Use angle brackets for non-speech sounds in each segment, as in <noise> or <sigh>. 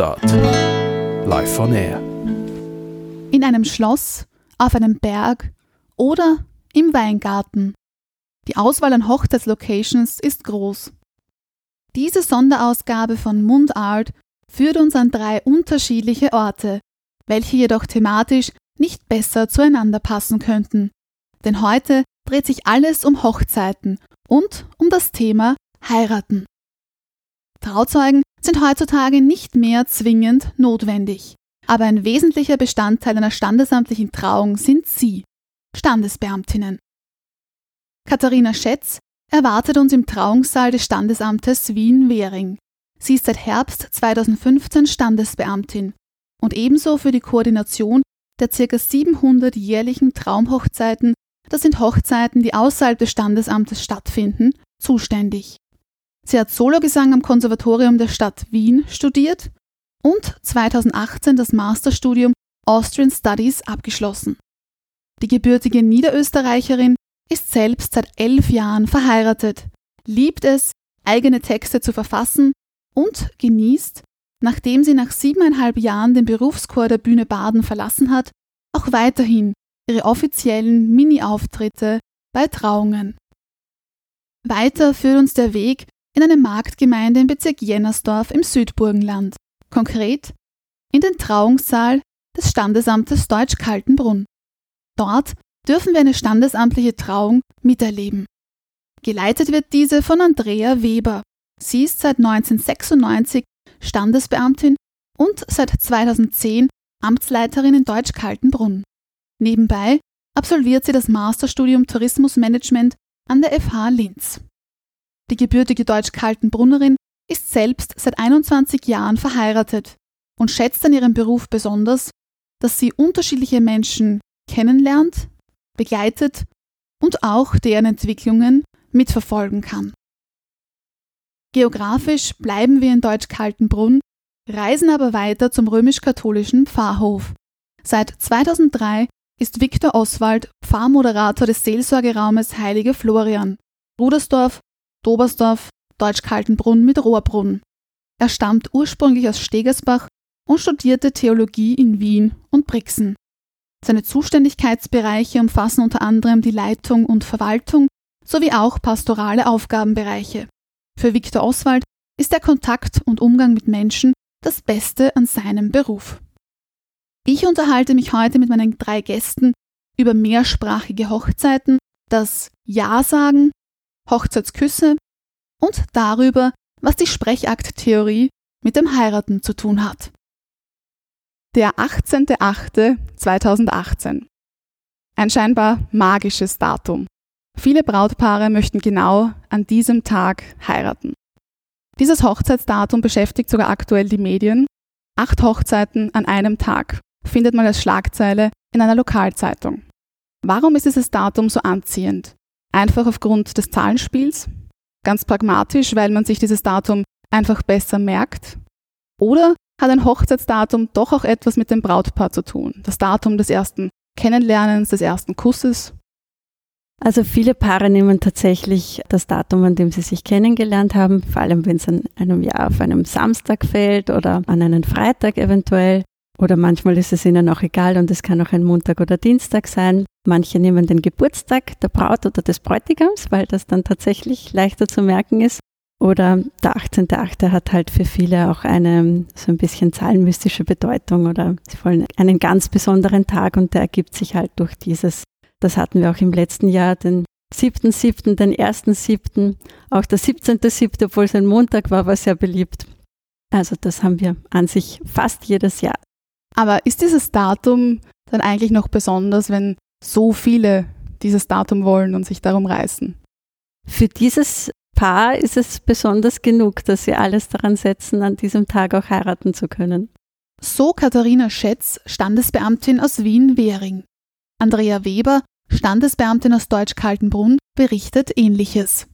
Mundart. Live on Air. In einem Schloss, auf einem Berg oder im Weingarten. Die Auswahl an Hochzeitslocations ist groß. Diese Sonderausgabe von Mundart führt uns an drei unterschiedliche Orte, welche jedoch thematisch nicht besser zueinander passen könnten. Denn heute dreht sich alles um Hochzeiten und um das Thema Heiraten. Trauzeugen sind heutzutage nicht mehr zwingend notwendig. Aber ein wesentlicher Bestandteil einer standesamtlichen Trauung sind Sie, Standesbeamtinnen. Katharina Schätz erwartet uns im Trauungssaal des Standesamtes Wien-Währing. Sie ist seit Herbst 2015 Standesbeamtin und ebenso für die Koordination der ca. 700 jährlichen Traumhochzeiten, das sind Hochzeiten, die außerhalb des Standesamtes stattfinden, zuständig. Sie hat Sologesang am Konservatorium der Stadt Wien studiert und 2018 das Masterstudium Austrian Studies abgeschlossen. Die gebürtige Niederösterreicherin ist selbst seit elf Jahren verheiratet, liebt es, eigene Texte zu verfassen und genießt, nachdem sie nach siebeneinhalb Jahren den Berufschor der Bühne Baden verlassen hat, auch weiterhin ihre offiziellen Mini-Auftritte bei Trauungen. Weiter führt uns der Weg in eine Marktgemeinde im Bezirk Jennersdorf im Südburgenland, konkret in den Trauungssaal des Standesamtes Deutsch-Kaltenbrunn. Dort dürfen wir eine standesamtliche Trauung miterleben. Geleitet wird diese von Andrea Weber. Sie ist seit 1996 Standesbeamtin und seit 2010 Amtsleiterin in Deutsch-Kaltenbrunn. Nebenbei absolviert sie das Masterstudium Tourismusmanagement an der FH Linz. Die gebürtige Deutsch-Kaltenbrunnerin ist selbst seit 21 Jahren verheiratet und schätzt an ihrem Beruf besonders, dass sie unterschiedliche Menschen kennenlernt, begleitet und auch deren Entwicklungen mitverfolgen kann. Geografisch bleiben wir in Deutsch-Kaltenbrunn, reisen aber weiter zum römisch-katholischen Pfarrhof. Seit 2003 ist Viktor Oswald Pfarrmoderator des Seelsorgeraumes Heilige Florian, Rudersdorf, Dobersdorf, Deutsch-Kaltenbrunn mit Rohrbrunn. Er stammt ursprünglich aus Stegersbach und studierte Theologie in Wien und Brixen. Seine Zuständigkeitsbereiche umfassen unter anderem die Leitung und Verwaltung sowie auch pastorale Aufgabenbereiche. Für Viktor Oswald ist der Kontakt und Umgang mit Menschen das Beste an seinem Beruf. Ich unterhalte mich heute mit meinen drei Gästen über mehrsprachige Hochzeiten, das Ja-Sagen, Hochzeitsküsse und darüber, was die Sprechakttheorie mit dem Heiraten zu tun hat. Der 18.08.2018. Ein scheinbar magisches Datum. Viele Brautpaare möchten genau an diesem Tag heiraten. Dieses Hochzeitsdatum beschäftigt sogar aktuell die Medien. Acht Hochzeiten an einem Tag findet man als Schlagzeile in einer Lokalzeitung. Warum ist dieses Datum so anziehend? Einfach aufgrund des Zahlenspiels? Ganz pragmatisch, weil man sich dieses Datum einfach besser merkt? Oder hat ein Hochzeitsdatum doch auch etwas mit dem Brautpaar zu tun? Das Datum des ersten Kennenlernens, des ersten Kusses? Also viele Paare nehmen tatsächlich das Datum, an dem sie sich kennengelernt haben, vor allem wenn es an einem Jahr auf einem Samstag fällt oder an einen Freitag eventuell. Oder manchmal ist es ihnen auch egal und es kann auch ein Montag oder Dienstag sein. Manche nehmen den Geburtstag der Braut oder des Bräutigams, weil das dann tatsächlich leichter zu merken ist. Oder der 18.8. hat halt für viele auch eine so ein bisschen zahlenmystische Bedeutung oder sie wollen einen ganz besonderen Tag und der ergibt sich halt durch dieses. Das hatten wir auch im letzten Jahr, den 7.7., den 1.7., auch der 17.7., obwohl es ein Montag war, war sehr beliebt. Also das haben wir an sich fast jedes Jahr. Aber ist dieses Datum dann eigentlich noch besonders, wenn so viele dieses Datum wollen und sich darum reißen? Für dieses Paar ist es besonders genug, dass sie alles daran setzen, an diesem Tag auch heiraten zu können. So Katharina Schätz, Standesbeamtin aus Wien-Währing. Andrea Weber, Standesbeamtin aus Deutsch-Kaltenbrunn, berichtet Ähnliches.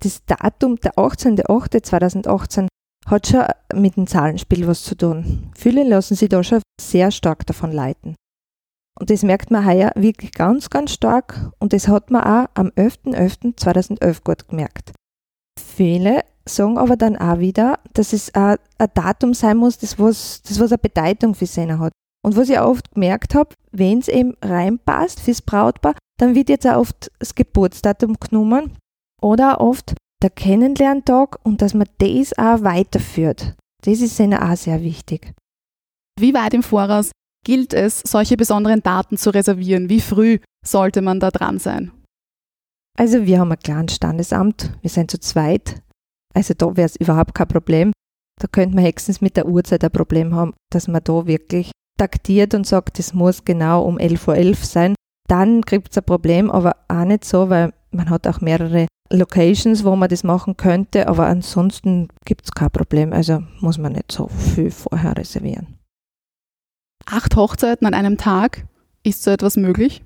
Das Datum, der 18.08.2018, hat schon mit dem Zahlenspiel was zu tun. Viele lassen sich da schon sehr stark davon leiten. Und das merkt man heuer wirklich ganz, ganz stark und das hat man auch am 11.11.2011 gut gemerkt. Viele sagen aber dann auch wieder, dass es ein, Datum sein muss, das was, das was eine Bedeutung für sie hat. Und was ich auch oft gemerkt habe, wenn es eben reinpasst fürs Brautpaar, dann wird jetzt auch oft das Geburtsdatum genommen oder oft der Kennenlerntag und dass man das auch weiterführt. Das ist ihnen auch sehr wichtig. Wie weit im Voraus gilt es, solche besonderen Daten zu reservieren? Wie früh sollte man da dran sein? Also wir haben ein kleines Standesamt, wir sind zu zweit. Also da wäre es überhaupt kein Problem. Da könnte man höchstens mit der Uhrzeit ein Problem haben, dass man da wirklich taktiert und sagt, es muss genau um 11.11 Uhr .11 sein. Dann gibt es ein Problem, aber auch nicht so, weil man hat auch mehrere Locations, wo man das machen könnte, aber ansonsten gibt es kein Problem. Also muss man nicht so viel vorher reservieren. Acht Hochzeiten an einem Tag, ist so etwas möglich?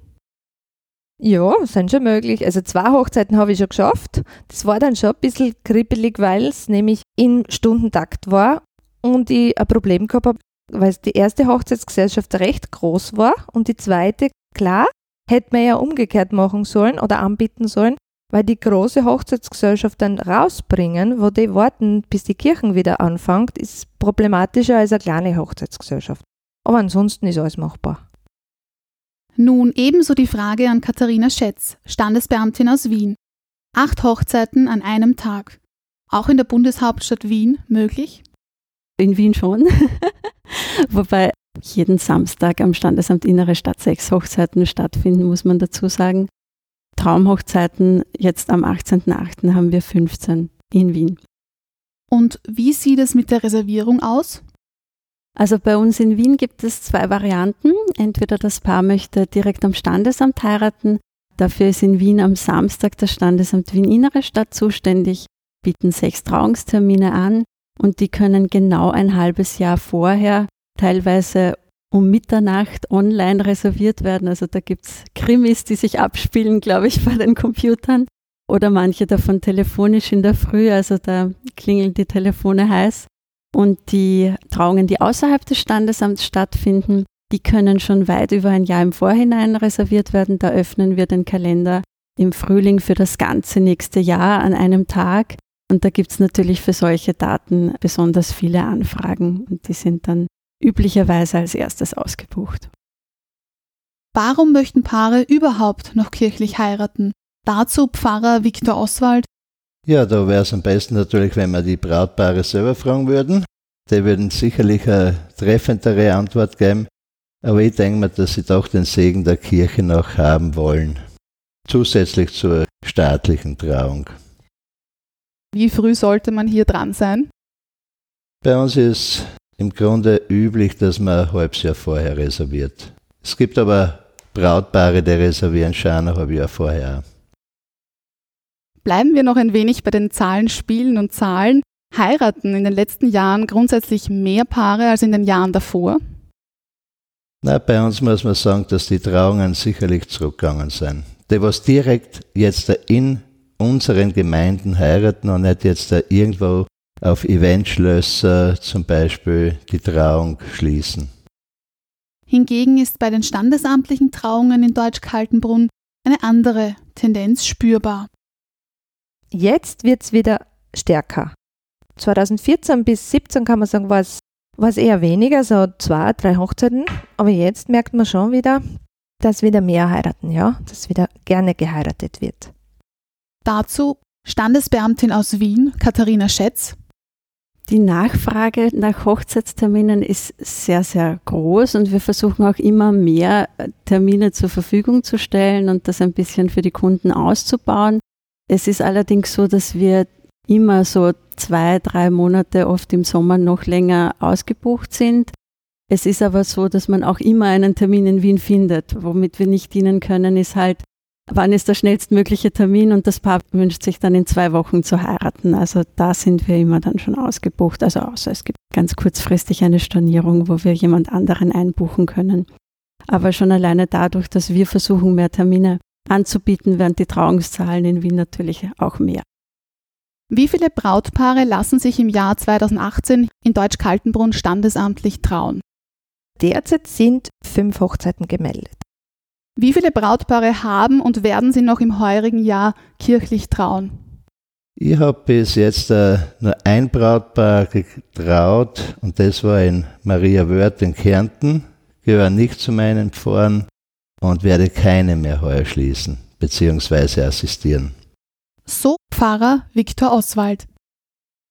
Ja, sind schon möglich. Also zwei Hochzeiten habe ich schon geschafft. Das war dann schon ein bisschen kribbelig, weil es nämlich im Stundentakt war und ich ein Problem gehabt habe, weil die erste Hochzeitsgesellschaft recht groß war und die zweite, klar, hätte man ja umgekehrt machen sollen oder anbieten sollen, weil die große Hochzeitsgesellschaft dann rausbringen, wo die warten, bis die Kirchen wieder anfängt, ist problematischer als eine kleine Hochzeitsgesellschaft. Aber ansonsten ist alles machbar. Nun ebenso die Frage an Katharina Schätz, Standesbeamtin aus Wien. Acht Hochzeiten an einem Tag. Auch in der Bundeshauptstadt Wien möglich? In Wien schon. <laughs> Wobei jeden Samstag am Standesamt Innere Stadt sechs Hochzeiten stattfinden, muss man dazu sagen. Traumhochzeiten jetzt am 18.08. haben wir 15 in Wien. Und wie sieht es mit der Reservierung aus? Also bei uns in Wien gibt es zwei Varianten. Entweder das Paar möchte direkt am Standesamt heiraten. Dafür ist in Wien am Samstag das Standesamt Wien Innere Stadt zuständig, bieten sechs Trauungstermine an und die können genau ein halbes Jahr vorher teilweise um Mitternacht online reserviert werden. Also da gibt es Krimis, die sich abspielen, glaube ich, <laughs> bei den Computern. Oder manche davon telefonisch in der Früh, also da klingeln die Telefone heiß. Und die Trauungen, die außerhalb des Standesamts stattfinden, die können schon weit über ein Jahr im Vorhinein reserviert werden. Da öffnen wir den Kalender im Frühling für das ganze nächste Jahr an einem Tag. Und da gibt es natürlich für solche Daten besonders viele Anfragen. Und die sind dann üblicherweise als erstes ausgebucht. Warum möchten Paare überhaupt noch kirchlich heiraten? Dazu Pfarrer Viktor Oswald. Ja, da wäre es am besten natürlich, wenn wir die Brautpaare selber fragen würden. Die würden sicherlich eine treffendere Antwort geben. Aber ich denke mir, dass sie doch den Segen der Kirche noch haben wollen. Zusätzlich zur staatlichen Trauung. Wie früh sollte man hier dran sein? Bei uns ist im Grunde üblich, dass man ein halbes Jahr vorher reserviert. Es gibt aber Brautpaare, die reservieren schon ein halbes Jahr vorher. Bleiben wir noch ein wenig bei den Zahlen, Spielen und Zahlen. Heiraten in den letzten Jahren grundsätzlich mehr Paare als in den Jahren davor? Na, bei uns muss man sagen, dass die Trauungen sicherlich zurückgegangen sind. Die, was direkt jetzt in unseren Gemeinden heiraten und nicht jetzt irgendwo auf Eventschlösser zum Beispiel die Trauung schließen. Hingegen ist bei den standesamtlichen Trauungen in Deutsch-Kaltenbrunn eine andere Tendenz spürbar. Jetzt wird es wieder stärker. 2014 bis 2017 kann man sagen, war es, war es eher weniger, so zwei, drei Hochzeiten. Aber jetzt merkt man schon wieder, dass wieder mehr heiraten, ja, dass wieder gerne geheiratet wird. Dazu Standesbeamtin aus Wien, Katharina Schätz. Die Nachfrage nach Hochzeitsterminen ist sehr, sehr groß und wir versuchen auch immer mehr Termine zur Verfügung zu stellen und das ein bisschen für die Kunden auszubauen. Es ist allerdings so, dass wir immer so zwei, drei Monate oft im Sommer noch länger ausgebucht sind. Es ist aber so, dass man auch immer einen Termin in Wien findet. Womit wir nicht dienen können, ist halt wann ist der schnellstmögliche Termin und das Paar wünscht sich dann in zwei Wochen zu heiraten. Also da sind wir immer dann schon ausgebucht. Also außer es gibt ganz kurzfristig eine Stornierung, wo wir jemand anderen einbuchen können. Aber schon alleine dadurch, dass wir versuchen, mehr Termine anzubieten, werden die Trauungszahlen in Wien natürlich auch mehr. Wie viele Brautpaare lassen sich im Jahr 2018 in Deutsch-Kaltenbrunn standesamtlich trauen? Derzeit sind fünf Hochzeiten gemeldet. Wie viele Brautpaare haben und werden sie noch im heurigen Jahr kirchlich trauen? Ich habe bis jetzt äh, nur ein Brautpaar getraut und das war in Maria Wörth in Kärnten. Gehöre nicht zu meinen Pfarren und werde keine mehr heuer schließen bzw. assistieren. So Pfarrer Viktor Oswald.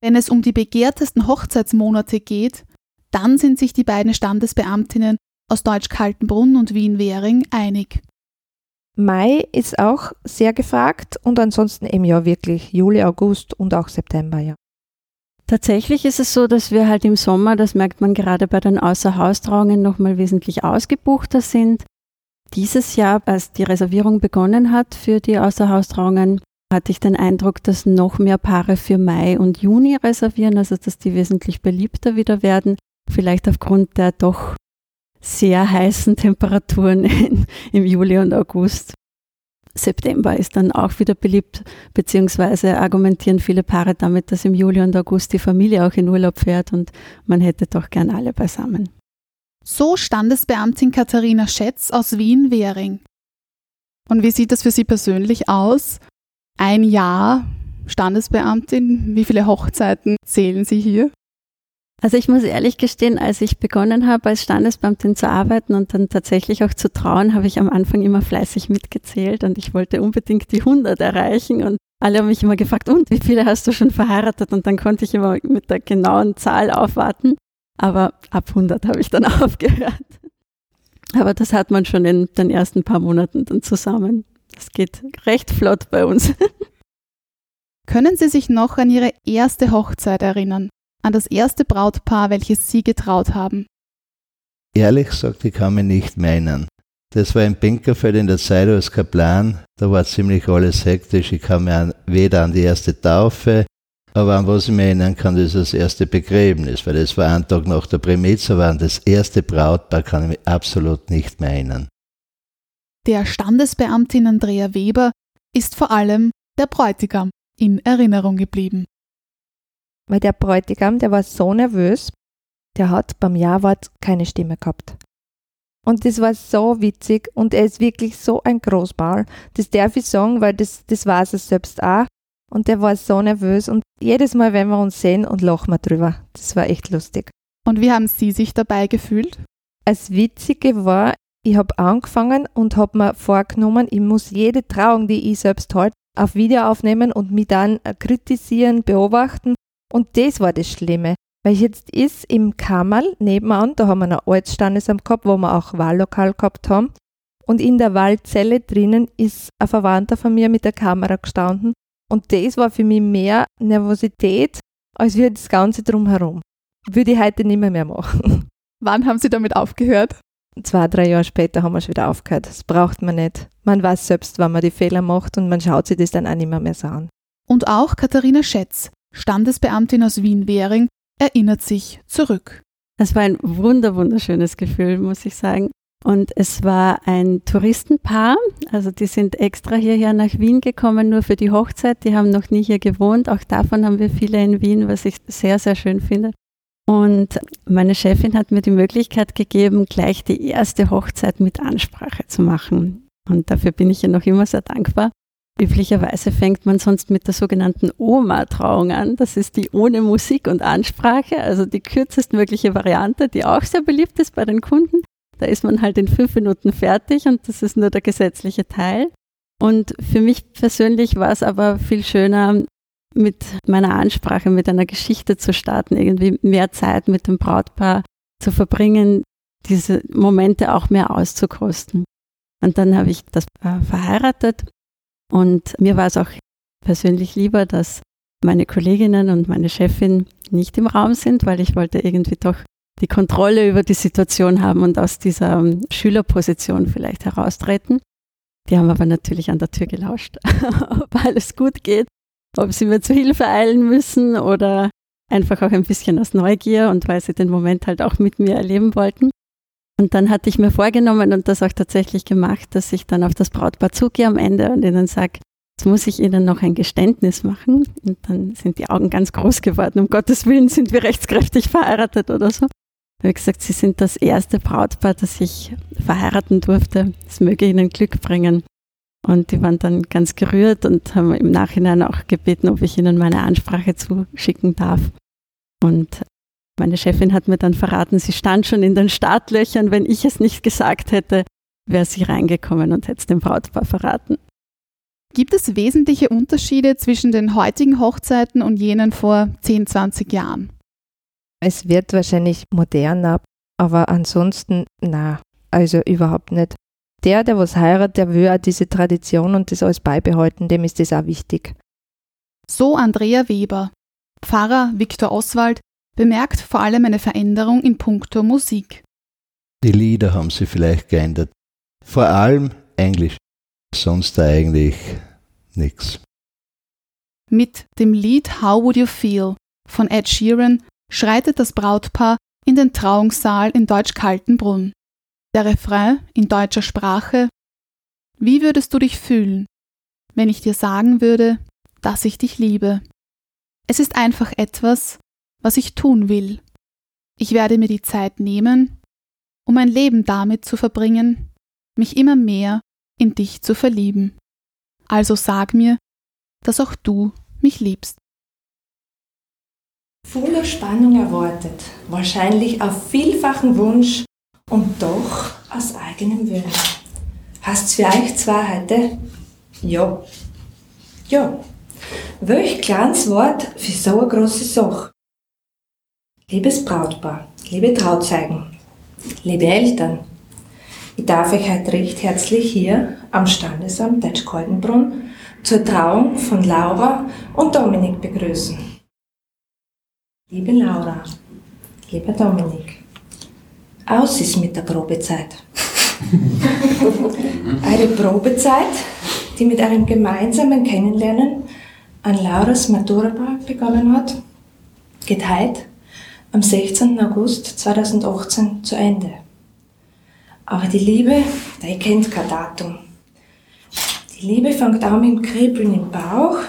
Wenn es um die begehrtesten Hochzeitsmonate geht, dann sind sich die beiden Standesbeamtinnen aus Deutsch-Kaltenbrunn und Wien-Währing einig. Mai ist auch sehr gefragt und ansonsten im Jahr wirklich Juli, August und auch September, ja. Tatsächlich ist es so, dass wir halt im Sommer, das merkt man gerade bei den Außerhaustrauungen, nochmal wesentlich ausgebuchter sind. Dieses Jahr, als die Reservierung begonnen hat für die Außerhaustrauungen, hatte ich den Eindruck, dass noch mehr Paare für Mai und Juni reservieren, also dass die wesentlich beliebter wieder werden. Vielleicht aufgrund der doch sehr heißen Temperaturen in, im Juli und August. September ist dann auch wieder beliebt, beziehungsweise argumentieren viele Paare damit, dass im Juli und August die Familie auch in Urlaub fährt und man hätte doch gern alle beisammen. So Standesbeamtin Katharina Schätz aus Wien-Währing. Und wie sieht das für Sie persönlich aus? Ein Jahr Standesbeamtin, wie viele Hochzeiten zählen Sie hier? Also ich muss ehrlich gestehen, als ich begonnen habe, als Standesbeamtin zu arbeiten und dann tatsächlich auch zu trauen, habe ich am Anfang immer fleißig mitgezählt und ich wollte unbedingt die 100 erreichen und alle haben mich immer gefragt, und wie viele hast du schon verheiratet? Und dann konnte ich immer mit der genauen Zahl aufwarten. Aber ab 100 habe ich dann <laughs> aufgehört. Aber das hat man schon in den ersten paar Monaten dann zusammen. Das geht recht flott bei uns. <laughs> Können Sie sich noch an Ihre erste Hochzeit erinnern? An das erste Brautpaar, welches Sie getraut haben? Ehrlich gesagt, ich kann mich nicht meinen. Das war in Pinkerfeld in der Zeit als Kaplan. Da war ziemlich alles hektisch. Ich kann mich an, weder an die erste Taufe, aber an was ich mich erinnern kann, das ist das erste Begräbnis, weil das war ein Tag nach der aber an das erste Brautpaar kann ich mich absolut nicht mehr erinnern. Der Standesbeamtin Andrea Weber ist vor allem der Bräutigam in Erinnerung geblieben. Weil der Bräutigam, der war so nervös, der hat beim Ja-Wort keine Stimme gehabt. Und das war so witzig und er ist wirklich so ein Großball. Das darf ich sagen, weil das, das weiß er selbst auch. Und der war so nervös und jedes Mal, wenn wir uns sehen und lachen wir drüber. Das war echt lustig. Und wie haben Sie sich dabei gefühlt? Das Witzige war, ich habe angefangen und habe mir vorgenommen, ich muss jede Trauung, die ich selbst halte, auf Video aufnehmen und mich dann kritisieren, beobachten. Und das war das Schlimme. Weil jetzt ist im Kammerl nebenan, da haben wir ein altes Standesamt gehabt, wo wir auch Wahllokal gehabt haben. Und in der Wahlzelle drinnen ist ein Verwandter von mir mit der Kamera gestanden. Und das war für mich mehr Nervosität, als wie das Ganze drumherum. Würde ich heute nicht mehr, mehr machen. <laughs> Wann haben Sie damit aufgehört? zwei, drei Jahre später haben wir schon wieder aufgehört. Das braucht man nicht. Man weiß selbst, wann man die Fehler macht und man schaut sich das dann auch nicht mehr, mehr so an. Und auch Katharina Schätz, Standesbeamtin aus Wien-Währing, erinnert sich zurück. Es war ein wunder, wunderschönes Gefühl, muss ich sagen. Und es war ein Touristenpaar, also die sind extra hierher nach Wien gekommen, nur für die Hochzeit. Die haben noch nie hier gewohnt. Auch davon haben wir viele in Wien, was ich sehr, sehr schön finde. Und meine Chefin hat mir die Möglichkeit gegeben, gleich die erste Hochzeit mit Ansprache zu machen. Und dafür bin ich ihr noch immer sehr dankbar. Üblicherweise fängt man sonst mit der sogenannten Oma-Trauung an. Das ist die ohne Musik und Ansprache, also die kürzestmögliche Variante, die auch sehr beliebt ist bei den Kunden. Da ist man halt in fünf Minuten fertig und das ist nur der gesetzliche Teil. Und für mich persönlich war es aber viel schöner, mit meiner Ansprache, mit einer Geschichte zu starten, irgendwie mehr Zeit mit dem Brautpaar zu verbringen, diese Momente auch mehr auszukosten. Und dann habe ich das Paar verheiratet und mir war es auch persönlich lieber, dass meine Kolleginnen und meine Chefin nicht im Raum sind, weil ich wollte irgendwie doch die Kontrolle über die Situation haben und aus dieser ähm, Schülerposition vielleicht heraustreten. Die haben aber natürlich an der Tür gelauscht, <laughs> ob alles gut geht ob sie mir zu Hilfe eilen müssen oder einfach auch ein bisschen aus Neugier und weil sie den Moment halt auch mit mir erleben wollten. Und dann hatte ich mir vorgenommen und das auch tatsächlich gemacht, dass ich dann auf das Brautpaar zugehe am Ende und ihnen sage, jetzt muss ich ihnen noch ein Geständnis machen. Und dann sind die Augen ganz groß geworden. Um Gottes Willen sind wir rechtskräftig verheiratet oder so. Habe gesagt, sie sind das erste Brautpaar, das ich verheiraten durfte. Es möge ihnen Glück bringen. Und die waren dann ganz gerührt und haben im Nachhinein auch gebeten, ob ich ihnen meine Ansprache zuschicken darf. Und meine Chefin hat mir dann verraten, sie stand schon in den Startlöchern. Wenn ich es nicht gesagt hätte, wäre sie reingekommen und hätte es dem Brautpaar verraten. Gibt es wesentliche Unterschiede zwischen den heutigen Hochzeiten und jenen vor 10, 20 Jahren? Es wird wahrscheinlich moderner, aber ansonsten, na, also überhaupt nicht. Der, der was heiratet, der will auch diese Tradition und das alles beibehalten, dem ist das auch wichtig. So Andrea Weber. Pfarrer Viktor Oswald bemerkt vor allem eine Veränderung in puncto Musik. Die Lieder haben sie vielleicht geändert. Vor allem Englisch. Sonst eigentlich nichts. Mit dem Lied How Would You Feel von Ed Sheeran schreitet das Brautpaar in den Trauungssaal in Deutsch-Kaltenbrunn. Der Refrain in deutscher Sprache Wie würdest du dich fühlen, wenn ich dir sagen würde, dass ich dich liebe? Es ist einfach etwas, was ich tun will. Ich werde mir die Zeit nehmen, um mein Leben damit zu verbringen, mich immer mehr in dich zu verlieben. Also sag mir, dass auch du mich liebst. Voller Spannung erwartet, wahrscheinlich auf vielfachen Wunsch und doch aus eigenem Willen. Hast's für euch zwei heute? Ja. Ja. Welch kleines Wort für so eine große Sache. Liebes Brautpaar, liebe Trauzeugen, liebe Eltern, ich darf euch heute recht herzlich hier am Standesamt Deutsch-Koldenbrunn zur Trauung von Laura und Dominik begrüßen. Liebe Laura, lieber Dominik, aus ist mit der Probezeit. <laughs> Eine Probezeit, die mit einem gemeinsamen Kennenlernen an Lauras Maturaball begonnen hat, geht heute am 16. August 2018 zu Ende. Aber die Liebe, die kennt kein Datum. Die Liebe fängt an mit dem Kribbeln im Bauch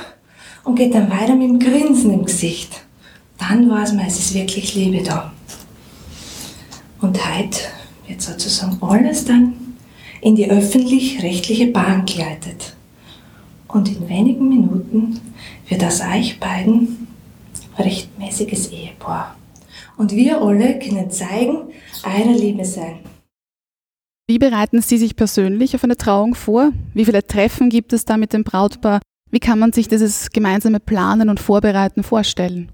und geht dann weiter mit dem Grinsen im Gesicht. Dann weiß man, es ist wirklich Liebe da. Und heute wird sozusagen alles dann in die öffentlich-rechtliche Bahn geleitet. Und in wenigen Minuten wird aus euch beiden rechtmäßiges Ehepaar. Und wir alle können zeigen, eure Liebe sein. Wie bereiten Sie sich persönlich auf eine Trauung vor? Wie viele Treffen gibt es da mit dem Brautpaar? Wie kann man sich dieses gemeinsame Planen und Vorbereiten vorstellen?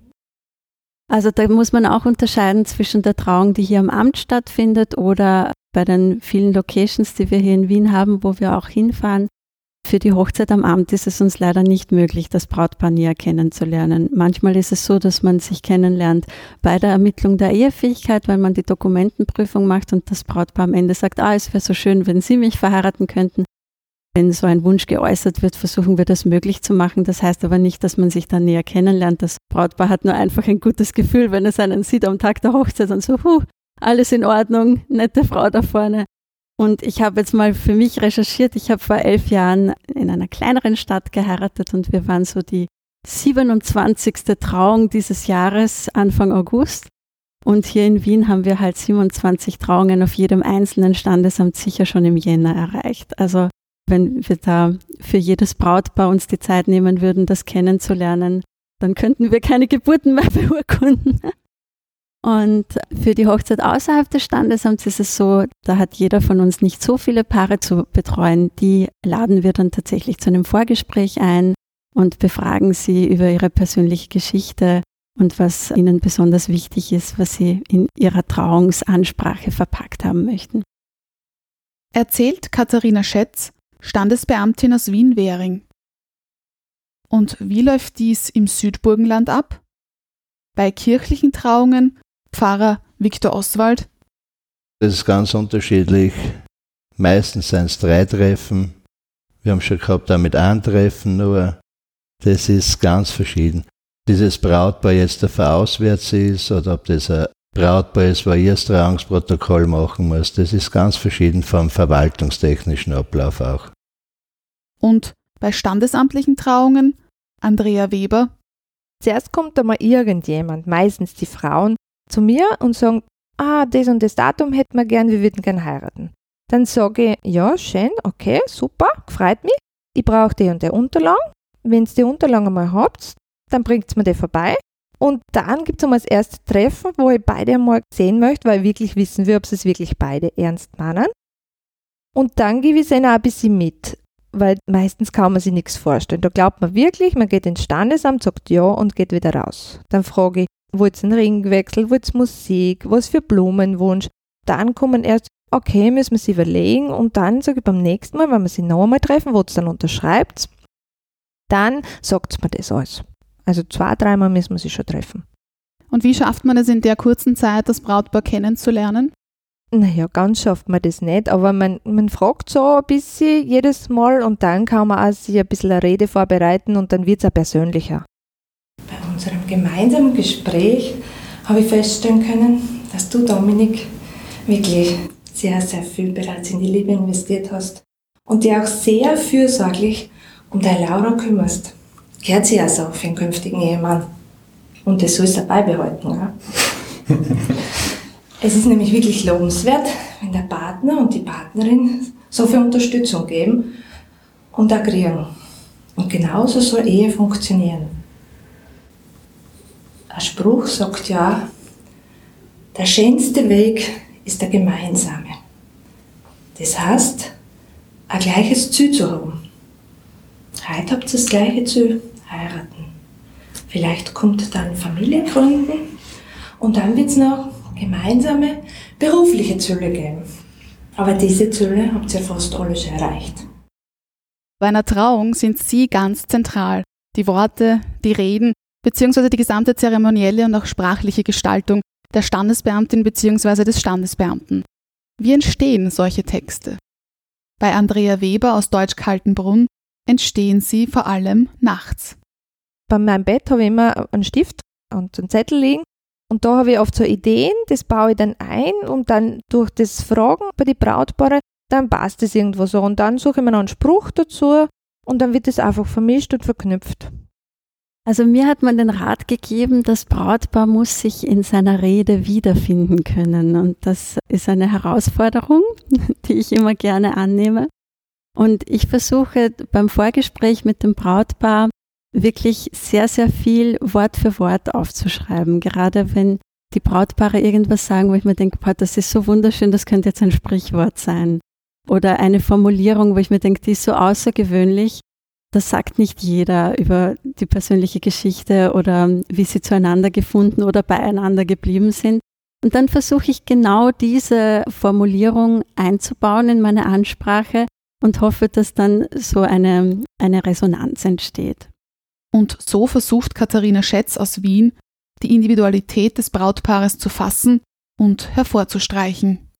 Also da muss man auch unterscheiden zwischen der Trauung, die hier am Amt stattfindet oder bei den vielen Locations, die wir hier in Wien haben, wo wir auch hinfahren. Für die Hochzeit am Amt ist es uns leider nicht möglich, das Brautpaar näher kennenzulernen. Manchmal ist es so, dass man sich kennenlernt bei der Ermittlung der Ehefähigkeit, weil man die Dokumentenprüfung macht und das Brautpaar am Ende sagt, ah, es wäre so schön, wenn Sie mich verheiraten könnten. Wenn so ein Wunsch geäußert wird, versuchen wir das möglich zu machen. Das heißt aber nicht, dass man sich dann näher kennenlernt. Das Brautpaar hat nur einfach ein gutes Gefühl, wenn es einen sieht am Tag der Hochzeit und so, huh, alles in Ordnung, nette Frau da vorne. Und ich habe jetzt mal für mich recherchiert. Ich habe vor elf Jahren in einer kleineren Stadt geheiratet und wir waren so die 27. Trauung dieses Jahres, Anfang August. Und hier in Wien haben wir halt 27 Trauungen auf jedem einzelnen Standesamt sicher schon im Jänner erreicht. Also wenn wir da für jedes Brautpaar uns die Zeit nehmen würden, das kennenzulernen, dann könnten wir keine Geburten mehr <laughs> beurkunden. Und für die Hochzeit außerhalb des Standesamts ist es so, da hat jeder von uns nicht so viele Paare zu betreuen. Die laden wir dann tatsächlich zu einem Vorgespräch ein und befragen sie über ihre persönliche Geschichte und was ihnen besonders wichtig ist, was sie in ihrer Trauungsansprache verpackt haben möchten. Erzählt Katharina Schätz, Standesbeamtin aus Wien-Währing. Und wie läuft dies im Südburgenland ab? Bei kirchlichen Trauungen Pfarrer Viktor Oswald? Das ist ganz unterschiedlich. Meistens sind es drei Treffen. Wir haben schon gehabt damit ein Treffen, nur das ist ganz verschieden. Dieses Brautpaar jetzt der auswärts ist oder ob das ein Brautpaar ist, wo ihr das Trauungsprotokoll machen muss, das ist ganz verschieden vom verwaltungstechnischen Ablauf auch. Und bei standesamtlichen Trauungen, Andrea Weber? Zuerst kommt einmal irgendjemand, meistens die Frauen, zu mir und sagen, ah, das und das Datum hätten wir gern, wir würden gern heiraten. Dann sage ich, ja, schön, okay, super, freut mich. ich brauche die und die Unterlagen. Wenn ihr die Unterlagen einmal habt, dann bringt mir die vorbei. Und dann gibt es einmal das erste Treffen, wo ich beide einmal sehen möchte, weil ich wirklich wissen will, ob sie es wirklich beide ernst meinen. Und dann gebe ich es ihnen auch ein bisschen mit, weil meistens kann man sich nichts vorstellen. Da glaubt man wirklich, man geht ins Standesamt, sagt ja und geht wieder raus. Dann frage ich, wollt ihr einen Ringwechsel, wollt ihr Musik, was für Blumenwunsch? Dann kommen erst, okay, müssen wir sich überlegen und dann sage ich beim nächsten Mal, wenn wir sie noch einmal treffen, wo es dann unterschreibt, dann sagt mir das alles. Also zwei, dreimal müssen wir sie schon treffen. Und wie schafft man es in der kurzen Zeit, das Brautpaar kennenzulernen? Naja, ganz schafft man das nicht, aber man, man fragt so ein bisschen jedes Mal und dann kann man auch sich ein bisschen eine Rede vorbereiten und dann wird es auch persönlicher. Bei unserem gemeinsamen Gespräch habe ich feststellen können, dass du, Dominik, wirklich sehr, sehr viel bereits in die Liebe investiert hast und dir auch sehr fürsorglich um deine Laura kümmerst. Gehört sie also für einen künftigen Ehemann. Und das sollst du beibehalten. Ja? <laughs> es ist nämlich wirklich lobenswert, wenn der Partner und die Partnerin so viel Unterstützung geben und da kriegen. Und genauso soll Ehe funktionieren. Ein Spruch sagt ja, der schönste Weg ist der gemeinsame. Das heißt, ein gleiches Ziel zu haben. Heute habt ihr das gleiche Ziel, heiraten. Vielleicht kommt dann Familie gründen und dann wird es noch gemeinsame berufliche Ziele geben. Aber diese Ziele habt ihr fast alle schon erreicht. Bei einer Trauung sind Sie ganz zentral. Die Worte, die Reden bzw. die gesamte zeremonielle und auch sprachliche Gestaltung der Standesbeamtin bzw. des Standesbeamten. Wie entstehen solche Texte? Bei Andrea Weber aus Deutsch Kaltenbrunn entstehen sie vor allem nachts. Bei meinem Bett habe ich immer einen Stift und einen Zettel liegen und da habe ich oft so Ideen, das baue ich dann ein und dann durch das Fragen bei den Brautpaare, dann passt es irgendwo so und dann suche ich mir noch einen Spruch dazu und dann wird es einfach vermischt und verknüpft. Also mir hat man den Rat gegeben, das Brautpaar muss sich in seiner Rede wiederfinden können. Und das ist eine Herausforderung, <laughs> die ich immer gerne annehme. Und ich versuche beim Vorgespräch mit dem Brautpaar wirklich sehr, sehr viel Wort für Wort aufzuschreiben. Gerade wenn die Brautpaare irgendwas sagen, wo ich mir denke, boah, das ist so wunderschön, das könnte jetzt ein Sprichwort sein. Oder eine Formulierung, wo ich mir denke, die ist so außergewöhnlich, das sagt nicht jeder über die persönliche Geschichte oder wie sie zueinander gefunden oder beieinander geblieben sind. Und dann versuche ich genau diese Formulierung einzubauen in meine Ansprache und hoffe, dass dann so eine, eine Resonanz entsteht. Und so versucht Katharina Schätz aus Wien, die Individualität des Brautpaares zu fassen und hervorzustreichen.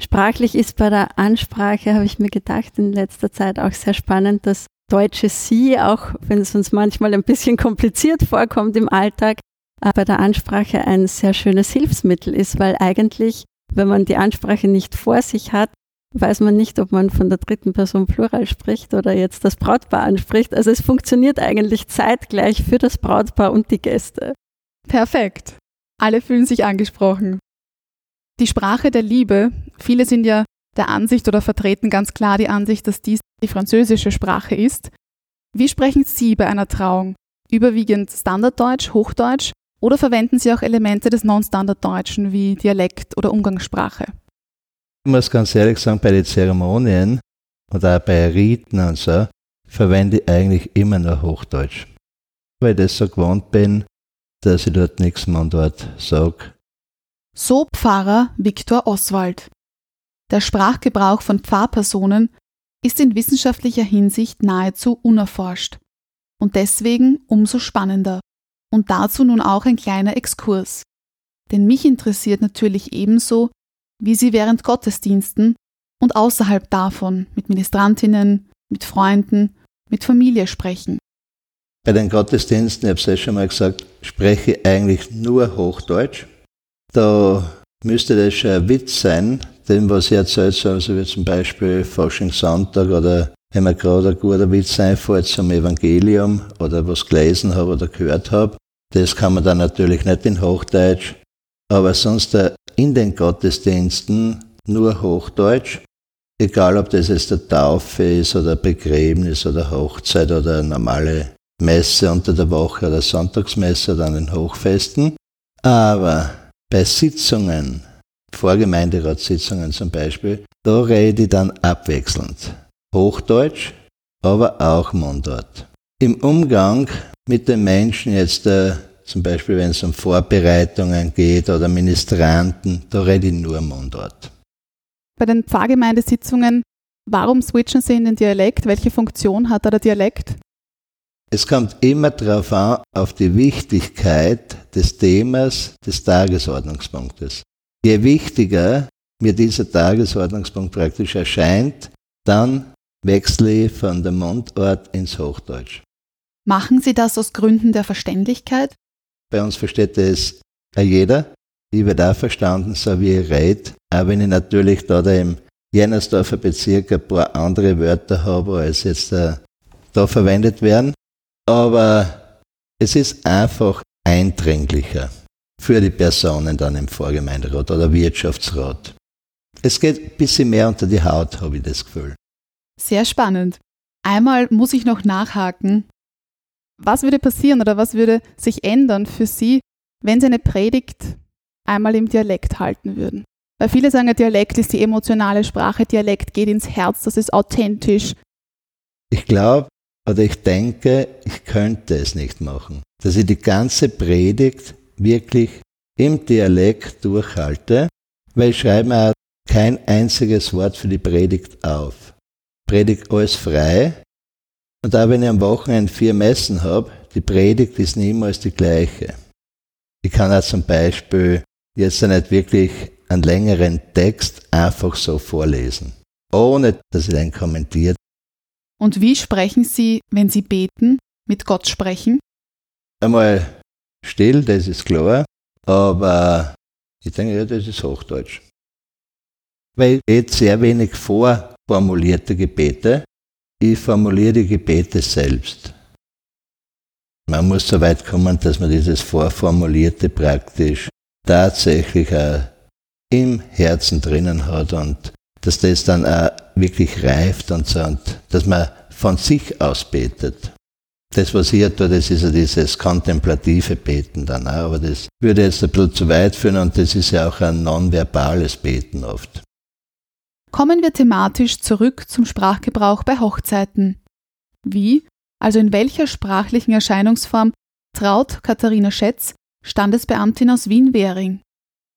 Sprachlich ist bei der Ansprache, habe ich mir gedacht, in letzter Zeit auch sehr spannend, dass deutsche Sie, auch wenn es uns manchmal ein bisschen <laughs> kompliziert vorkommt im Alltag, äh, bei der Ansprache ein sehr schönes Hilfsmittel ist, weil eigentlich, wenn man die Ansprache nicht vor sich hat, weiß man nicht, ob man von der dritten Person Plural spricht oder jetzt das Brautpaar anspricht. Also es funktioniert eigentlich zeitgleich für das Brautpaar und die Gäste. Perfekt. Alle fühlen sich angesprochen. Die Sprache der Liebe, viele sind ja der Ansicht oder vertreten ganz klar die Ansicht, dass dies die französische Sprache ist. Wie sprechen Sie bei einer Trauung? Überwiegend Standarddeutsch, Hochdeutsch oder verwenden Sie auch Elemente des Non-Standarddeutschen wie Dialekt oder Umgangssprache? Ich muss ganz ehrlich sagen, bei den Zeremonien oder auch bei Riten und so, verwende ich eigentlich immer nur Hochdeutsch. Weil ich das so gewohnt bin, dass ich dort nichts Mundwort sage. So Pfarrer Viktor Oswald. Der Sprachgebrauch von Pfarrpersonen ist in wissenschaftlicher Hinsicht nahezu unerforscht und deswegen umso spannender. Und dazu nun auch ein kleiner Exkurs. Denn mich interessiert natürlich ebenso, wie sie während Gottesdiensten und außerhalb davon mit Ministrantinnen, mit Freunden, mit Familie sprechen. Bei den Gottesdiensten, ich habe es ja schon mal gesagt, spreche ich eigentlich nur Hochdeutsch. Da müsste das schon ein Witz sein, dem, was ich erzählt habe, also wie zum Beispiel Faschingssonntag oder wenn mir gerade ein guter Witz einfällt zum Evangelium oder was gelesen habe oder gehört habe. Das kann man dann natürlich nicht in Hochdeutsch, aber sonst in den Gottesdiensten nur Hochdeutsch. egal ob das jetzt der Taufe ist oder Begräbnis oder Hochzeit oder normale Messe unter der Woche oder Sonntagsmesse oder an den Hochfesten. Aber bei Sitzungen, Vorgemeinderatssitzungen zum Beispiel, da rede ich dann abwechselnd. Hochdeutsch, aber auch Mundart. Im Umgang mit den Menschen jetzt, äh, zum Beispiel wenn es um Vorbereitungen geht oder Ministranten, da rede ich nur Mundart. Bei den Pfarrgemeindesitzungen, warum switchen Sie in den Dialekt? Welche Funktion hat da der Dialekt? Es kommt immer darauf an, auf die Wichtigkeit des Themas des Tagesordnungspunktes. Je wichtiger mir dieser Tagesordnungspunkt praktisch erscheint, dann wechsle ich von der Mundart ins Hochdeutsch. Machen Sie das aus Gründen der Verständlichkeit? Bei uns versteht es jeder. Ich werde auch verstanden, so wie ich rede. Auch wenn ich natürlich da, da im Jennersdorfer Bezirk ein paar andere Wörter habe, als jetzt da, äh, da verwendet werden. Aber es ist einfach eindringlicher für die Personen dann im Vorgemeinderat oder Wirtschaftsrat. Es geht ein bisschen mehr unter die Haut, habe ich das Gefühl. Sehr spannend. Einmal muss ich noch nachhaken. Was würde passieren oder was würde sich ändern für Sie, wenn Sie eine Predigt einmal im Dialekt halten würden? Weil viele sagen, Dialekt ist die emotionale Sprache, Dialekt geht ins Herz, das ist authentisch. Ich glaube oder ich denke, ich könnte es nicht machen. Dass ich die ganze Predigt wirklich im Dialekt durchhalte, weil ich schreibe mir kein einziges Wort für die Predigt auf. Predigt alles frei. Und auch wenn ich am Wochenende vier Messen habe, die Predigt ist niemals die gleiche. Ich kann auch zum Beispiel jetzt nicht wirklich einen längeren Text einfach so vorlesen, ohne dass ich den kommentiert. Und wie sprechen Sie, wenn Sie beten, mit Gott sprechen? Einmal still, das ist klar, aber ich denke, ja, das ist Hochdeutsch. Weil ich sehr wenig vorformulierte Gebete, ich formuliere die Gebete selbst. Man muss so weit kommen, dass man dieses Vorformulierte praktisch tatsächlich auch im Herzen drinnen hat und dass das dann auch wirklich reift und so und dass man von sich aus betet. Das, was hier tut, das ist ja dieses kontemplative Beten dann auch, aber das würde jetzt ein bisschen zu weit führen und das ist ja auch ein nonverbales Beten oft. Kommen wir thematisch zurück zum Sprachgebrauch bei Hochzeiten. Wie, also in welcher sprachlichen Erscheinungsform traut Katharina Schätz, Standesbeamtin aus Wien-Währing?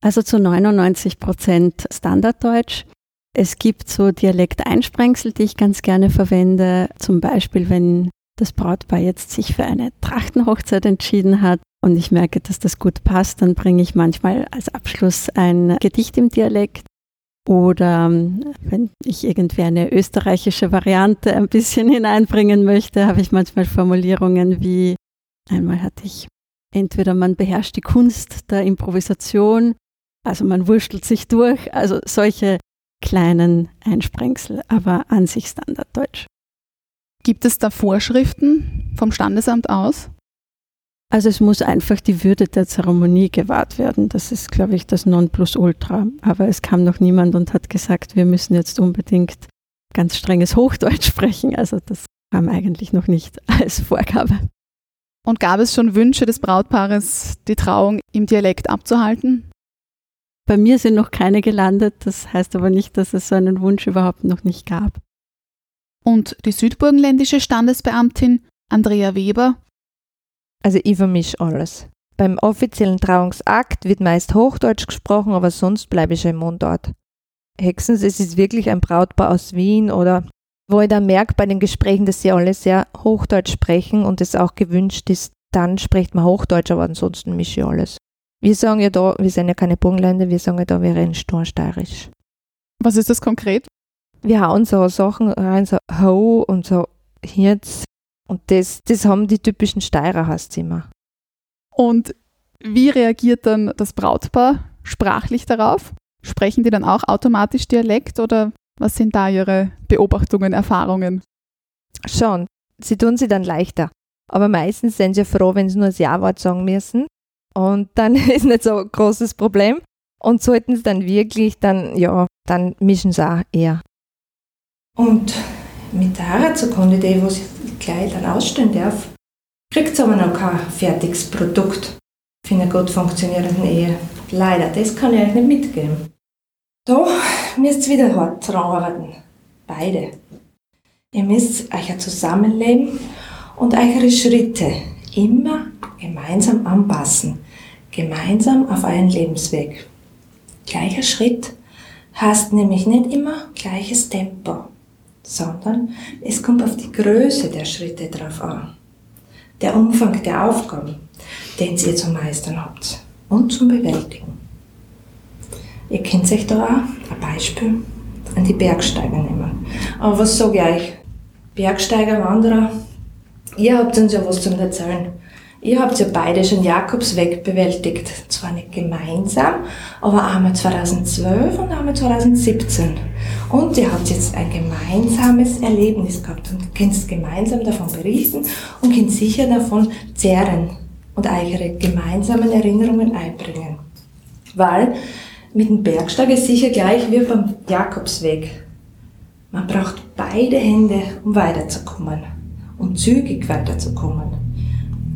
Also zu 99 Prozent Standarddeutsch. Es gibt so Dialekteinsprengsel, die ich ganz gerne verwende. Zum Beispiel, wenn das Brautpaar jetzt sich für eine Trachtenhochzeit entschieden hat und ich merke, dass das gut passt, dann bringe ich manchmal als Abschluss ein Gedicht im Dialekt. Oder ähm, wenn ich irgendwie eine österreichische Variante ein bisschen <laughs> hineinbringen möchte, habe ich manchmal Formulierungen wie, einmal hatte ich, entweder man beherrscht die Kunst der Improvisation, also man wurschtelt sich durch, also solche kleinen Einsprengsel, aber an sich Standarddeutsch. Gibt es da Vorschriften vom Standesamt aus? Also es muss einfach die Würde der Zeremonie gewahrt werden. Das ist, glaube ich, das Nonplusultra. Aber es kam noch niemand und hat gesagt, wir müssen jetzt unbedingt ganz strenges Hochdeutsch sprechen. Also das kam eigentlich noch nicht <laughs> als Vorgabe. Und gab es schon Wünsche des Brautpaares, die Trauung im Dialekt abzuhalten? Bei mir sind noch keine gelandet. Das heißt aber nicht, dass es so einen Wunsch überhaupt noch nicht gab. Und die südburgenländische Standesbeamtin Andrea Weber. Also ich vermische alles. Beim offiziellen Trauungsakt wird meist Hochdeutsch gesprochen, aber sonst bleibe ich im Mundort. Hexens, es ist wirklich ein Brautpaar aus Wien oder wo ich dann merke bei den Gesprächen, dass sie alle sehr Hochdeutsch sprechen und es auch gewünscht ist, dann spricht man Hochdeutsch, aber ansonsten mische ich alles. Wir sagen ja da, wir sind ja keine Burgenländer, wir sagen ja da, wir reden stursteirisch. Was ist das konkret? wir hauen so Sachen rein, so Ho und so Hirz. Und das, das haben die typischen Steirer, heißt immer. Und wie reagiert dann das Brautpaar sprachlich darauf? Sprechen die dann auch automatisch Dialekt oder was sind da ihre Beobachtungen, Erfahrungen? Schon, sie tun sie dann leichter. Aber meistens sind sie froh, wenn sie nur das Ja-Wort sagen müssen. Und dann <laughs> ist nicht so ein großes Problem. Und sollten sie dann wirklich, dann, ja, dann mischen sie auch eher. Und mit der Heiratsurkunde, die was gleich dann ausstellen darf, kriegt aber noch kein fertiges Produkt für eine gut funktionierende Ehe. Leider, das kann ich euch nicht mitgeben. Da müsst ihr wieder hart dran arbeiten. Beide. Ihr müsst euch ein Zusammenleben und eure Schritte immer gemeinsam anpassen. Gemeinsam auf euren Lebensweg. Gleicher Schritt heißt nämlich nicht immer gleiches Tempo, sondern es kommt auf die Größe der Schritte drauf an. Der Umfang der Aufgaben, den ihr zu meistern habt und zum Bewältigen. Ihr könnt euch da auch ein Beispiel an die Bergsteiger nehmen. Aber was sage ich euch? Bergsteiger, Wanderer, ihr habt uns ja was zum Erzählen. Ihr habt ja beide schon Jakobsweg bewältigt. Zwar nicht gemeinsam, aber einmal 2012 und einmal 2017. Und ihr habt jetzt ein gemeinsames Erlebnis gehabt und könnt gemeinsam davon berichten und könnt sicher davon zehren und eure gemeinsamen Erinnerungen einbringen. Weil mit dem Bergsteig ist sicher gleich wie beim Jakobsweg. Man braucht beide Hände, um weiterzukommen und zügig weiterzukommen.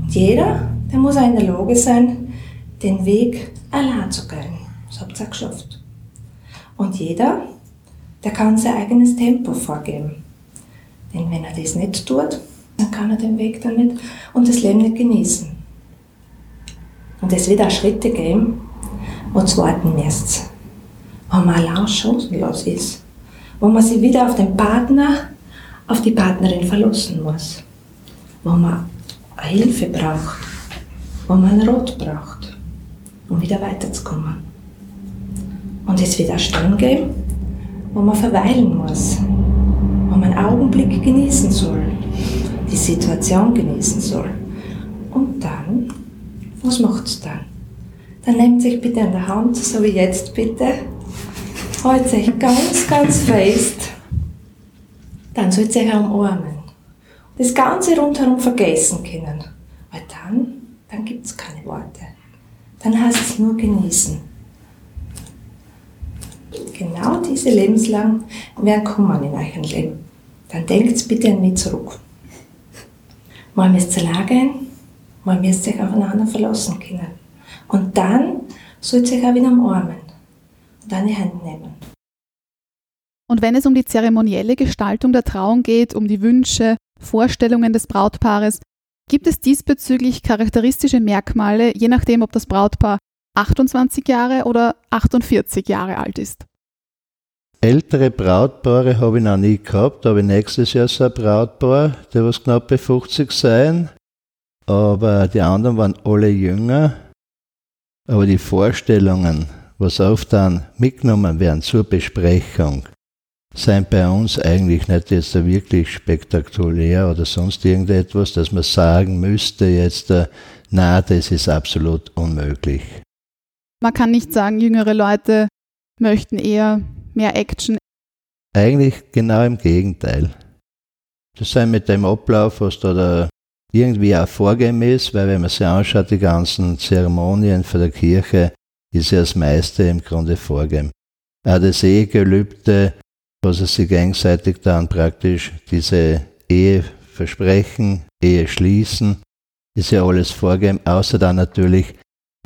Jeder, der muss auch in der Lage sein, den Weg allein zu gehen. Das habt ihr geschafft. Und jeder, der kann sein eigenes Tempo vorgeben. Denn wenn er das nicht tut, dann kann er den Weg dann nicht und das Leben nicht genießen. Und es wird auch Schritte geben, wo du warten müsst. Wo man allein chancenlos ist. Wo man sich wieder auf den Partner, auf die Partnerin verlassen muss. Wo man Hilfe braucht. Wo man Rot braucht, um wieder weiterzukommen. Und es wird auch Stunden geben, wo man verweilen muss. Wo man einen Augenblick genießen soll. Die Situation genießen soll. Und dann, was macht's dann? Dann nehmt sich bitte an der Hand, so wie jetzt bitte. Holt euch ganz, ganz fest. Dann sollt ihr euch umarmen. Das Ganze rundherum vergessen können. Weil dann, dann gibt es keine Worte. Dann heißt es nur genießen. Genau diese lebenslang werden kommen in eurem Leben. Dann denkt bitte an mich zurück. Mal müsst ihr lagen, mal müsst ihr euch aufeinander verlassen können. Und dann sollt ihr euch auch wieder umarmen und an die Hände nehmen. Und wenn es um die zeremonielle Gestaltung der Trauung geht, um die Wünsche, Vorstellungen des Brautpaares, gibt es diesbezüglich charakteristische Merkmale, je nachdem, ob das Brautpaar 28 Jahre oder 48 Jahre alt ist. Ältere Brautpaare habe ich noch nie gehabt, aber nächstes Jahr so ein Brautpaar, der was knappe 50 sein. Aber die anderen waren alle jünger. Aber die Vorstellungen, was oft dann mitgenommen werden zur Besprechung, sind bei uns eigentlich nicht jetzt wirklich spektakulär oder sonst irgendetwas, dass man sagen müsste jetzt, äh, na, das ist absolut unmöglich. Man kann nicht sagen, jüngere Leute möchten eher mehr Action. Eigentlich genau im Gegenteil. Das sei mit dem Ablauf, was da der irgendwie auch vorgegeben ist, weil wenn man sich anschaut, die ganzen Zeremonien für der Kirche, ist ja das meiste im Grunde vorgegeben. Auch das Ehegelübde, was es sich gegenseitig dann praktisch diese Ehe versprechen, Ehe schließen, ist ja alles vorgegeben, außer dann natürlich,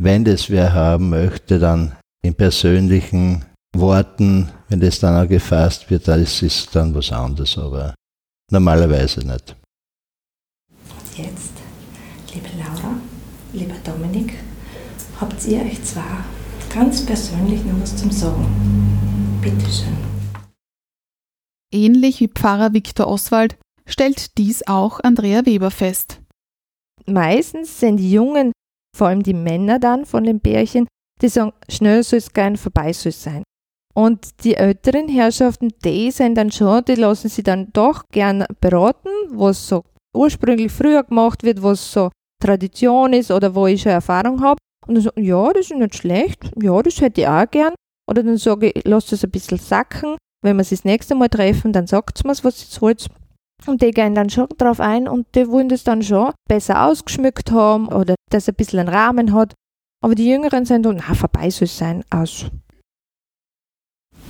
wenn das wer haben möchte, dann in persönlichen Worten, wenn das dann auch gefasst wird, das ist dann was anderes, aber normalerweise nicht jetzt, liebe Laura, lieber Dominik, habt ihr euch zwar ganz persönlich noch was zum Sagen. Bitteschön. Ähnlich wie Pfarrer Viktor Oswald stellt dies auch Andrea Weber fest. Meistens sind die Jungen, vor allem die Männer dann von den Bärchen, die sagen, schnell soll es gehen, vorbei soll es sein. Und die älteren Herrschaften, die sind dann schon, die lassen sich dann doch gern beraten, was so ursprünglich früher gemacht wird, was so Tradition ist oder wo ich schon Erfahrung habe. Und dann sage ich, ja, das ist nicht schlecht, ja, das hätte ich auch gern. Oder dann sage ich, lasst es ein bisschen sacken. Wenn wir sich das nächste Mal treffen, dann sagt es mir, was jetzt wollt. Und die gehen dann schon drauf ein und die wollen das dann schon besser ausgeschmückt haben oder dass ein bisschen einen Rahmen hat. Aber die Jüngeren sind dann, na, vorbei soll es sein, aus.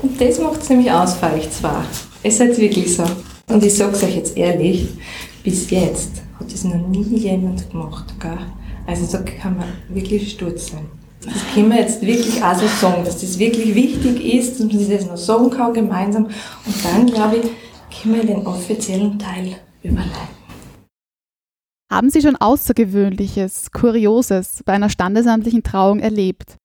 Und das macht es nämlich aus für euch zwei. Es ist wirklich so. Und ich sage es euch jetzt ehrlich, bis jetzt hat das noch nie jemand gemacht. Gell? Also da kann man wirklich stolz sein. Das können wir jetzt wirklich auch so sagen, dass das wirklich wichtig ist, dass man sich das noch sagen kann gemeinsam. Und dann, glaube ich, können wir den offiziellen Teil überleiten. Haben Sie schon Außergewöhnliches, Kurioses bei einer standesamtlichen Trauung erlebt?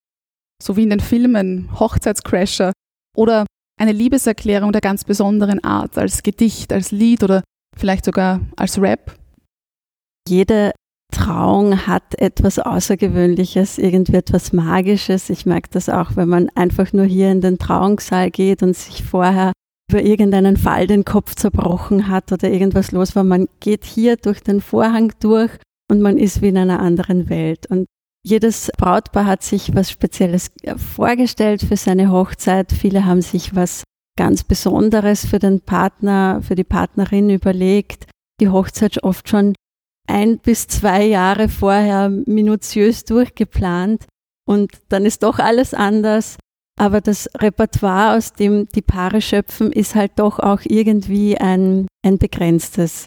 So wie in den Filmen Hochzeitscrasher oder eine Liebeserklärung der ganz besonderen Art, als Gedicht, als Lied oder vielleicht sogar als Rap? Jede Trauung hat etwas Außergewöhnliches, irgendwie etwas Magisches. Ich merke das auch, wenn man einfach nur hier in den Trauungssaal geht und sich vorher über irgendeinen Fall den Kopf zerbrochen hat oder irgendwas los war. Man geht hier durch den Vorhang durch und man ist wie in einer anderen Welt. Und jedes Brautpaar hat sich was Spezielles vorgestellt für seine Hochzeit. Viele haben sich was ganz Besonderes für den Partner, für die Partnerin überlegt. Die Hochzeit oft schon ein bis zwei Jahre vorher minutiös durchgeplant und dann ist doch alles anders. Aber das Repertoire, aus dem die Paare schöpfen, ist halt doch auch irgendwie ein, ein begrenztes.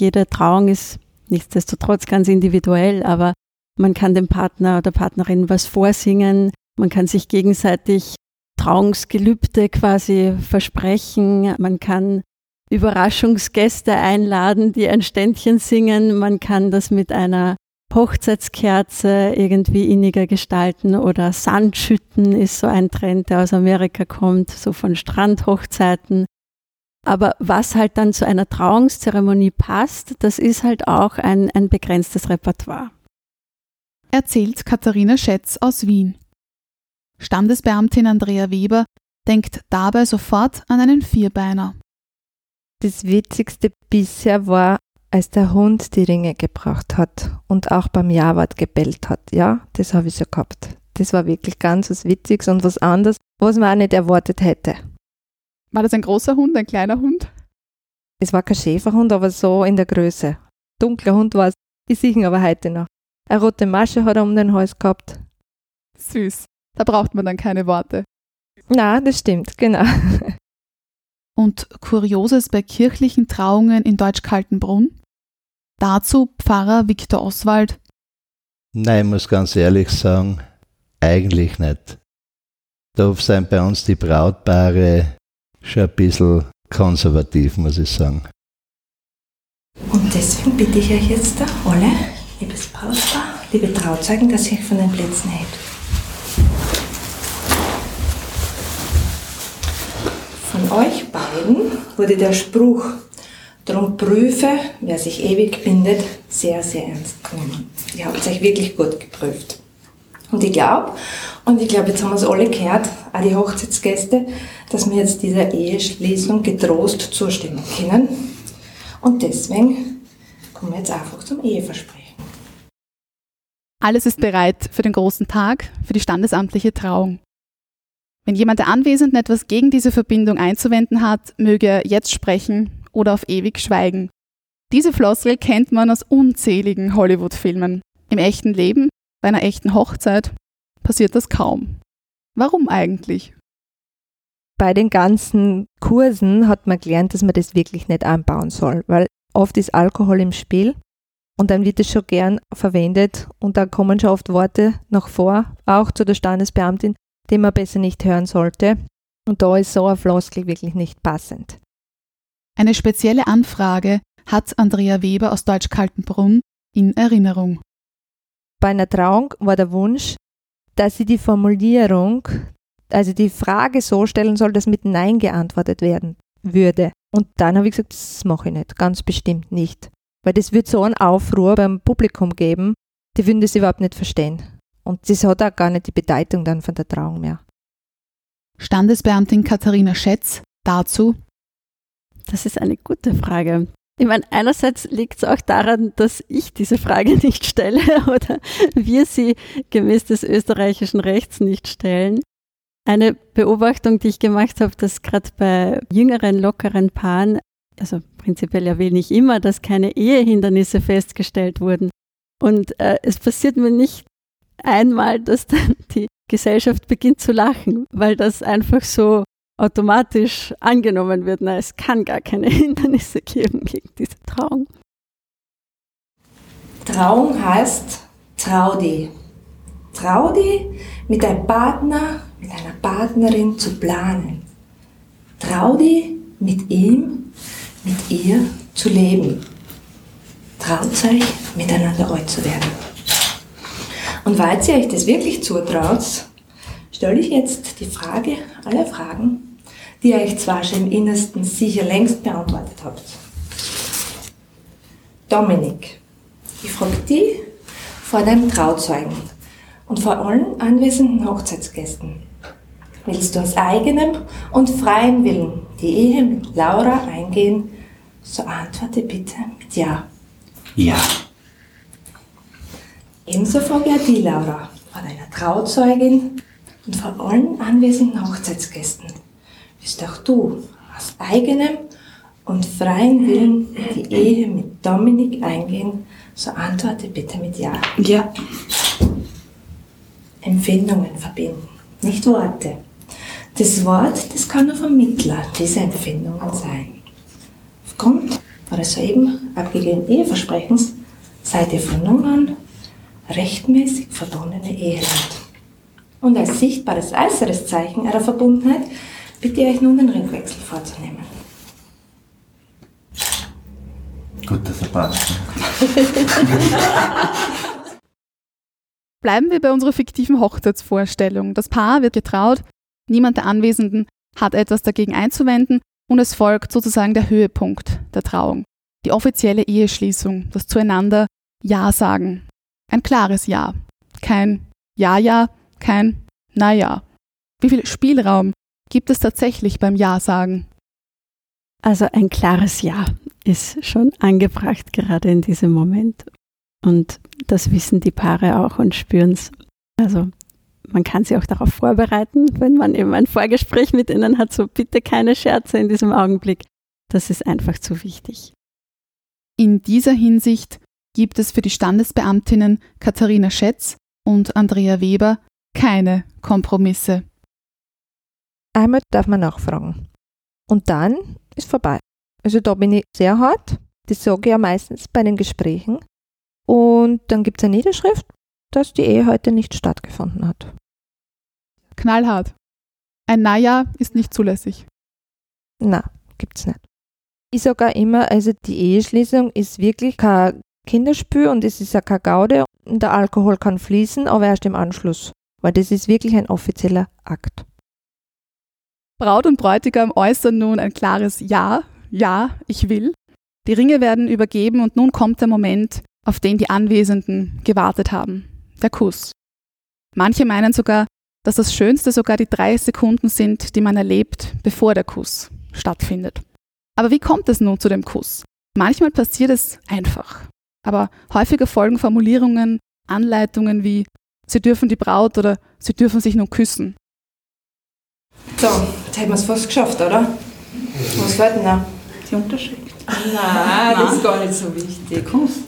Jede Trauung ist nichtsdestotrotz ganz individuell, aber man kann dem Partner oder Partnerin was vorsingen, man kann sich gegenseitig Trauungsgelübde quasi versprechen, man kann Überraschungsgäste einladen, die ein Ständchen singen, man kann das mit einer Hochzeitskerze irgendwie inniger gestalten oder Sandschütten ist so ein Trend, der aus Amerika kommt, so von Strandhochzeiten. Aber was halt dann zu einer Trauungszeremonie passt, das ist halt auch ein, ein begrenztes Repertoire. Erzählt Katharina Schätz aus Wien. Standesbeamtin Andrea Weber denkt dabei sofort an einen Vierbeiner. Das Witzigste bisher war, als der Hund die Ringe gebracht hat und auch beim Jawort gebellt hat. Ja, das habe ich so gehabt. Das war wirklich ganz was Witziges und was anderes, was man auch nicht erwartet hätte. War das ein großer Hund, ein kleiner Hund? Es war kein Schäferhund, aber so in der Größe. Dunkler Hund war es, ich sehe ihn aber heute noch. Eine rote Masche hat er um den Hals gehabt. Süß. Da braucht man dann keine Worte. Na, das stimmt, genau. <laughs> Und Kurioses bei kirchlichen Trauungen in Deutsch-Kaltenbrunn? Dazu Pfarrer Viktor Oswald. Nein, ich muss ganz ehrlich sagen, eigentlich nicht. Da sind bei uns die Brautpaare schon ein bisschen konservativ, muss ich sagen. Und deswegen bitte ich euch jetzt da alle, liebes Brautpaar, liebe Trauzeugen, dass ihr euch von den Plätzen hebt. Von euch beiden wurde der Spruch Drum prüfe, wer sich ewig bindet, sehr, sehr ernst genommen. Ihr habt euch wirklich gut geprüft. Und ich glaube, und ich glaube, jetzt haben wir es alle gehört, auch die Hochzeitsgäste, dass wir jetzt dieser Eheschließung getrost zustimmen können. Und deswegen kommen wir jetzt einfach zum Eheversprechen. Alles ist bereit für den großen Tag, für die standesamtliche Trauung. Wenn jemand der Anwesenden etwas gegen diese Verbindung einzuwenden hat, möge er jetzt sprechen oder auf ewig schweigen. Diese Floskel kennt man aus unzähligen Hollywood-Filmen. Im echten Leben, bei einer echten Hochzeit, passiert das kaum. Warum eigentlich? Bei den ganzen Kursen hat man gelernt, dass man das wirklich nicht einbauen soll, weil oft ist Alkohol im Spiel und dann wird es schon gern verwendet und da kommen schon oft Worte noch vor, auch zu der Standesbeamtin, die man besser nicht hören sollte. Und da ist so eine Floskel wirklich nicht passend. Eine spezielle Anfrage hat Andrea Weber aus Deutsch-Kaltenbrunn in Erinnerung. Bei einer Trauung war der Wunsch, dass sie die Formulierung, also die Frage so stellen soll, dass mit Nein geantwortet werden würde. Und dann habe ich gesagt, das mache ich nicht, ganz bestimmt nicht. Weil das wird so einen Aufruhr beim Publikum geben, die würden das überhaupt nicht verstehen. Und das hat auch gar nicht die Bedeutung dann von der Trauung mehr. Standesbeamtin Katharina Schätz dazu das ist eine gute Frage. Ich meine, einerseits liegt es auch daran, dass ich diese Frage <laughs> nicht stelle oder wir sie gemäß des österreichischen Rechts nicht stellen. Eine Beobachtung, die ich gemacht habe, dass gerade bei jüngeren, lockeren Paaren, also prinzipiell erwähne ich immer, dass keine Ehehindernisse festgestellt wurden. Und äh, es passiert mir nicht einmal, dass dann die Gesellschaft beginnt zu lachen, weil das einfach so automatisch angenommen wird, na, es kann gar keine <laughs> Hindernisse geben gegen diese Trauung. Trauung heißt trau dich. Trau dich, mit deinem Partner, mit einer Partnerin zu planen. Trau dich, mit ihm, mit ihr zu leben. Traut euch, miteinander alt zu werden. Und weil ihr euch das wirklich zutraut, stelle ich jetzt die Frage aller Fragen, die ihr euch zwar schon im Innersten sicher längst beantwortet habt. Dominik, ich frage dich vor deinem Trauzeugen und vor allen anwesenden Hochzeitsgästen. Willst du aus eigenem und freiem Willen die Ehe mit Laura eingehen, so antworte bitte mit Ja. Ja. Ebenso frage ich die Laura vor deiner Trauzeugin und vor allen anwesenden Hochzeitsgästen. Willst auch du aus eigenem und freiem Willen die Ehe mit Dominik eingehen, so antworte bitte mit Ja. Ja. Empfindungen verbinden, nicht Worte. Das Wort, das kann nur Vermittler dieser Empfindungen sein. Aufgrund eures soeben abgegebenen Eheversprechens seid ihr von nun an rechtmäßig verbundene Eheland. Und als sichtbares äußeres Zeichen eurer Verbundenheit bitte ich euch nun den Ringwechsel vorzunehmen. Gut, dass er passt. <laughs> Bleiben wir bei unserer fiktiven Hochzeitsvorstellung. Das Paar wird getraut, niemand der Anwesenden hat etwas dagegen einzuwenden und es folgt sozusagen der Höhepunkt der Trauung. Die offizielle Eheschließung, das zueinander Ja sagen. Ein klares Ja. Kein Ja-Ja, kein Na-Ja. Wie viel Spielraum gibt es tatsächlich beim Ja sagen? Also ein klares Ja ist schon angebracht, gerade in diesem Moment. Und das wissen die Paare auch und spüren es. Also man kann sie auch darauf vorbereiten, wenn man eben ein Vorgespräch mit ihnen hat, so bitte keine Scherze in diesem Augenblick. Das ist einfach zu wichtig. In dieser Hinsicht gibt es für die Standesbeamtinnen Katharina Schätz und Andrea Weber keine Kompromisse. Einmal darf man nachfragen. Und dann ist vorbei. Also da bin ich sehr hart. Das sage ich ja meistens bei den Gesprächen. Und dann gibt es eine Niederschrift, dass die Ehe heute nicht stattgefunden hat. Knallhart. Ein Naja ist nicht zulässig. Na, gibt's nicht. Ich sage auch immer, also die Eheschließung ist wirklich kein Kinderspiel und es ist ja kein Gaude und der Alkohol kann fließen, aber erst im Anschluss, weil das ist wirklich ein offizieller Akt. Braut und Bräutigam äußern nun ein klares Ja, ja, ich will. Die Ringe werden übergeben und nun kommt der Moment, auf den die Anwesenden gewartet haben. Der Kuss. Manche meinen sogar, dass das Schönste sogar die drei Sekunden sind, die man erlebt, bevor der Kuss stattfindet. Aber wie kommt es nun zu dem Kuss? Manchmal passiert es einfach. Aber häufiger folgen Formulierungen, Anleitungen wie Sie dürfen die Braut oder Sie dürfen sich nun küssen. So, jetzt hätten wir es fast geschafft, oder? Was fehlt denn noch? Die Unterschrift. Nein, das ist gar nicht so wichtig. Kuss.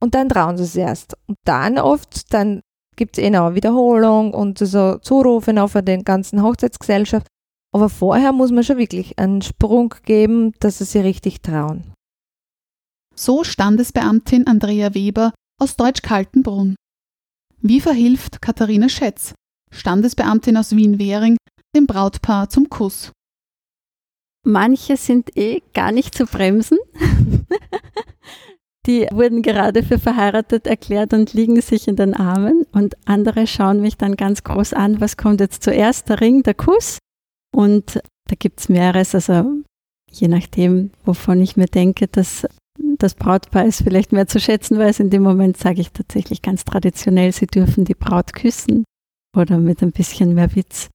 Und dann trauen sie es erst. Und dann oft, dann gibt es eh noch eine Wiederholung und so Zurufe noch für den ganzen Hochzeitsgesellschaft. Aber vorher muss man schon wirklich einen Sprung geben, dass sie sich richtig trauen. So Standesbeamtin Andrea Weber aus Deutsch-Kaltenbrunn. Wie verhilft Katharina Schätz, Standesbeamtin aus Wien-Währing, dem Brautpaar zum Kuss? Manche sind eh gar nicht zu bremsen. Die wurden gerade für verheiratet erklärt und liegen sich in den Armen und andere schauen mich dann ganz groß an, was kommt jetzt zuerst, der Ring, der Kuss? Und da gibt's mehreres, also je nachdem, wovon ich mir denke, dass das Brautpaar es vielleicht mehr zu schätzen weiß. In dem Moment sage ich tatsächlich ganz traditionell, sie dürfen die Braut küssen oder mit ein bisschen mehr Witz.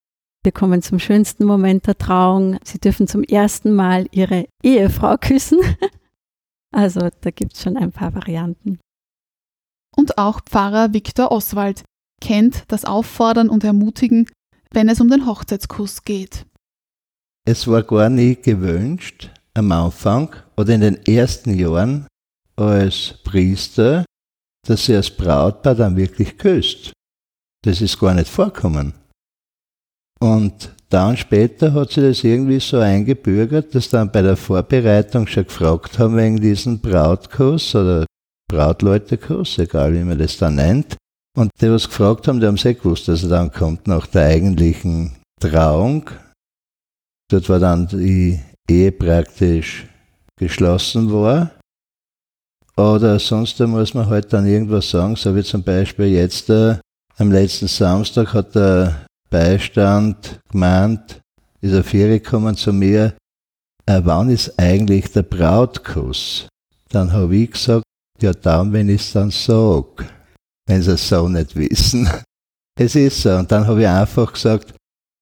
Wir kommen zum schönsten Moment der Trauung. Sie dürfen zum ersten Mal ihre Ehefrau küssen. <laughs> Also da gibt es schon ein paar Varianten. Und auch Pfarrer Viktor Oswald kennt das Auffordern und Ermutigen, wenn es um den Hochzeitskuss geht. Es war gar nie gewünscht, am Anfang oder in den ersten Jahren als Priester dass sie als Brautpaar dann wirklich küsst. Das ist gar nicht vorkommen. Und dann später hat sie das irgendwie so eingebürgert, dass dann bei der Vorbereitung schon gefragt haben wegen diesen Brautkuss oder Brautleutekurs, egal wie man das dann nennt. Und die, was gefragt haben, die haben es eh gewusst, dass er dann kommt nach der eigentlichen Trauung. Dort war dann die Ehe praktisch geschlossen war. Oder sonst muss man halt dann irgendwas sagen, so wie zum Beispiel jetzt äh, am letzten Samstag hat der Beistand gemeint, ist auf Ferie gekommen zu mir, äh, wann ist eigentlich der Brautkuss? Dann habe ich gesagt, ja dann, wenn ich es dann sage, wenn sie es so nicht wissen. <laughs> Es ist so. Und dann habe ich einfach gesagt,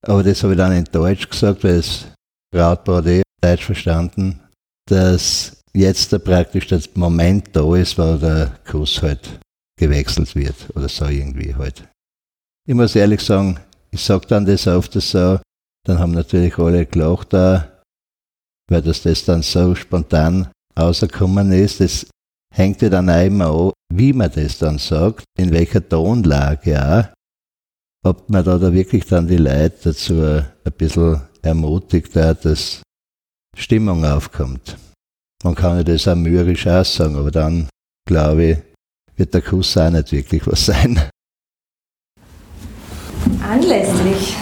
aber das habe ich dann in Deutsch gesagt, weil das Brautpaar eh Deutsch verstanden, dass jetzt da praktisch das Moment da ist, wo der Kuss halt gewechselt wird oder so irgendwie halt. Ich muss ehrlich sagen, ich sage dann das oft so, dann haben natürlich alle gelacht da, weil das, das dann so spontan rausgekommen ist. Das hängt ja dann auch immer an, wie man das dann sagt, in welcher Tonlage auch, ob man da, da wirklich dann die Leute dazu ein bisschen ermutigt, dass Stimmung aufkommt. Man kann ja das auch mürrisch aussagen, aber dann, glaube ich, wird der Kuss auch nicht wirklich was sein. Anlässlich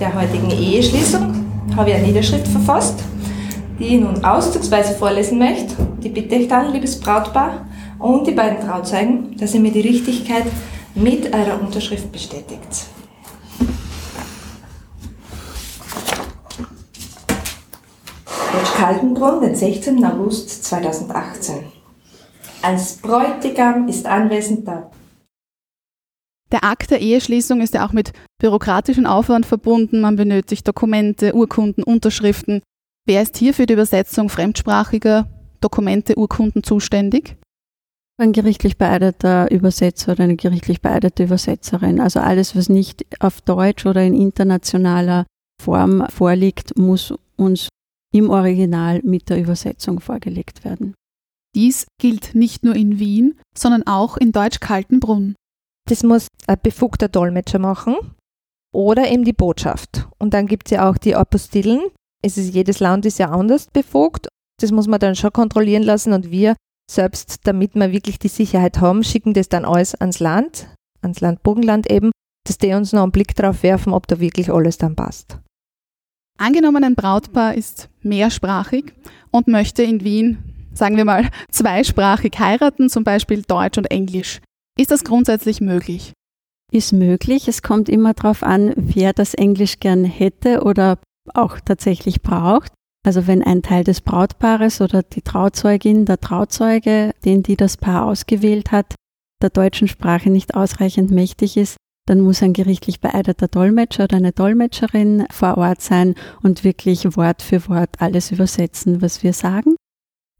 der heutigen Eheschließung habe ich eine Niederschrift verfasst, die ich nun auszugsweise vorlesen möchte. Die bitte ich dann, liebes Brautpaar und die beiden Trauzeugen, dass ihr mir die Richtigkeit mit eurer Unterschrift bestätigt. Kaltenbrunn, den 16. August 2018. Als Bräutigam ist anwesend der Der Akt der Eheschließung ist ja auch mit bürokratischem Aufwand verbunden. Man benötigt Dokumente, Urkunden, Unterschriften. Wer ist hier für die Übersetzung fremdsprachiger Dokumente, Urkunden zuständig? Ein gerichtlich beeideter Übersetzer oder eine gerichtlich beeidete Übersetzerin. Also alles, was nicht auf Deutsch oder in internationaler Form vorliegt, muss uns im Original mit der Übersetzung vorgelegt werden. Dies gilt nicht nur in Wien, sondern auch in Deutsch-Kaltenbrunn. Das muss ein befugter Dolmetscher machen oder eben die Botschaft. Und dann gibt es ja auch die Apostillen. Es ist, jedes Land ist ja anders befugt. Das muss man dann schon kontrollieren lassen und wir selbst, damit wir wirklich die Sicherheit haben, schicken das dann alles ans Land, ans Land Burgenland eben, dass die uns noch einen Blick drauf werfen, ob da wirklich alles dann passt. Angenommen, ein Brautpaar ist mehrsprachig und möchte in Wien, sagen wir mal, <laughs> zweisprachig heiraten, zum Beispiel Deutsch und Englisch. Ist das grundsätzlich möglich? Ist möglich. Es kommt immer darauf an, wer das Englisch gern hätte oder auch tatsächlich braucht. Also wenn ein Teil des Brautpaares oder die Trauzeugin, der Trauzeuge, den die das Paar ausgewählt hat, der deutschen Sprache nicht ausreichend mächtig ist, dann muss ein gerichtlich beeideter Dolmetscher oder eine Dolmetscherin vor Ort sein und wirklich Wort für Wort alles übersetzen, was wir sagen.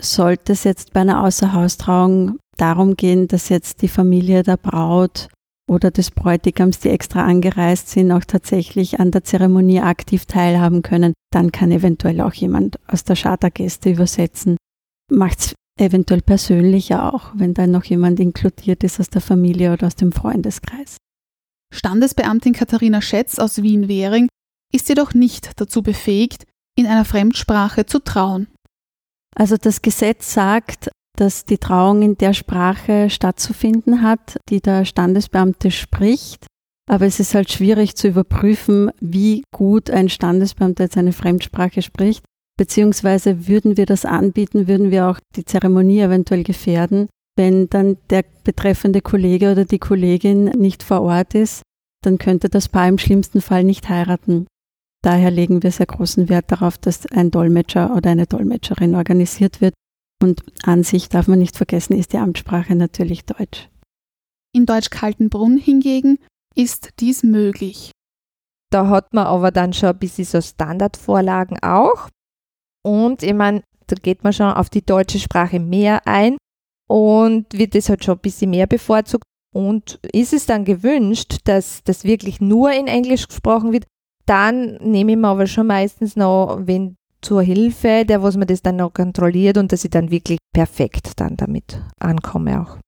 Sollte es jetzt bei einer Außerhaustrauung darum gehen, dass jetzt die Familie der Braut oder des Bräutigams, die extra angereist sind, auch tatsächlich an der Zeremonie aktiv teilhaben können, dann kann eventuell auch jemand aus der Chartergäste übersetzen. Macht es eventuell persönlicher auch, wenn da noch jemand inkludiert ist aus der Familie oder aus dem Freundeskreis. Standesbeamtin Katharina Schätz aus Wien-Währing ist jedoch nicht dazu befähigt, in einer Fremdsprache zu trauen. Also das Gesetz sagt, dass die Trauung in der Sprache stattzufinden hat, die der Standesbeamte spricht. Aber es ist halt schwierig zu überprüfen, wie gut ein Standesbeamter jetzt eine Fremdsprache spricht. Beziehungsweise würden wir das anbieten, würden wir auch die Zeremonie eventuell gefährden, wenn dann der betreffende Kollege oder die Kollegin nicht vor Ort ist, dann könnte das Paar im schlimmsten Fall nicht heiraten. Daher legen wir sehr großen Wert darauf, dass ein Dolmetscher oder eine Dolmetscherin organisiert wird. Und an sich darf man nicht vergessen, ist die Amtssprache natürlich Deutsch. In Deutsch-Kaltenbrunn hingegen ist dies möglich. Da hat man aber dann schon ein bisschen so Standardvorlagen auch. Und ich meine, da geht man schon auf die deutsche Sprache mehr ein und wird das halt schon ein bisschen mehr bevorzugt. Und ist es dann gewünscht, dass das wirklich nur in Englisch gesprochen wird, dann nehme ich mir aber schon meistens noch wen zur Hilfe, der was mir das dann noch kontrolliert und dass ich dann wirklich perfekt dann damit ankomme auch.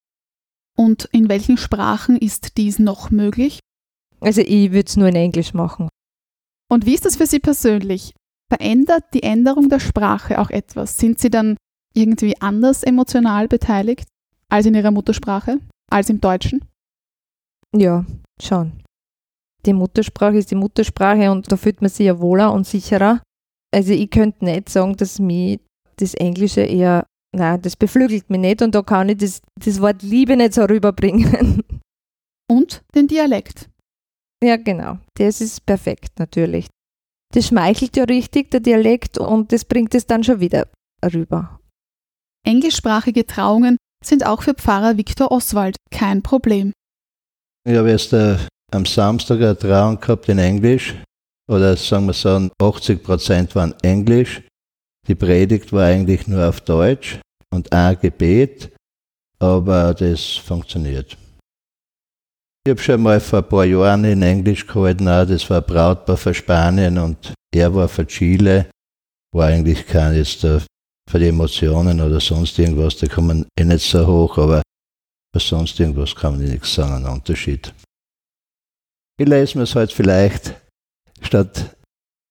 Und in welchen Sprachen ist dies noch möglich? Also ich würde es nur in Englisch machen. Und wie ist das für Sie persönlich? Verändert die Änderung der Sprache auch etwas? Sind Sie dann irgendwie anders emotional beteiligt als in Ihrer Muttersprache, als im Deutschen? Ja, schon. Die Muttersprache ist die Muttersprache und da fühlt man sich ja wohler und sicherer. Also ich könnte nicht sagen, dass mich das Englische eher, nein, das beflügelt mich nicht und da kann ich das, das Wort Liebe nicht so rüberbringen. <laughs> Und den Dialekt. Ja, genau. Das ist perfekt natürlich. Das schmeichelt ja richtig, der Dialekt, und das bringt es dann schon wieder rüber. Englischsprachige Trauungen sind auch für Pfarrer Viktor Oswald kein Problem. Ich habe erst äh, am Samstag eine Trauung gehabt in Englisch, oder sagen wir so, 80 Prozent waren Englisch. Die Predigt war eigentlich nur auf Deutsch und ein Gebet, aber das funktioniert. Ich habe schon mal vor ein paar Jahren in Englisch gehalten, auch, das war Brautpaar für Spanien und er war für Chile. War eigentlich kein jetzt für die Emotionen oder sonst irgendwas, da kann man eh nicht so hoch, aber für sonst irgendwas kann man nichts sagen, ein Unterschied. Ich lese mir es halt vielleicht statt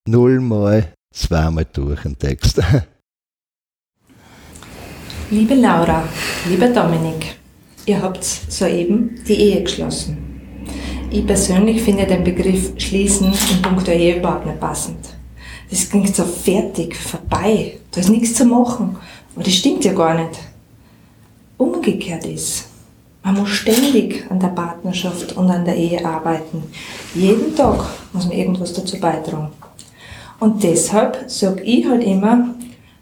nullmal zweimal durch den Text. <laughs> Liebe Laura, lieber Dominik, ihr habt soeben die Ehe geschlossen. Ich persönlich finde den Begriff schließen in puncto Ehe überhaupt nicht passend. Das klingt so fertig, vorbei, da ist nichts zu machen. Aber das stimmt ja gar nicht. Umgekehrt ist, man muss ständig an der Partnerschaft und an der Ehe arbeiten. Jeden Tag muss man irgendwas dazu beitragen. Und deshalb sage ich halt immer,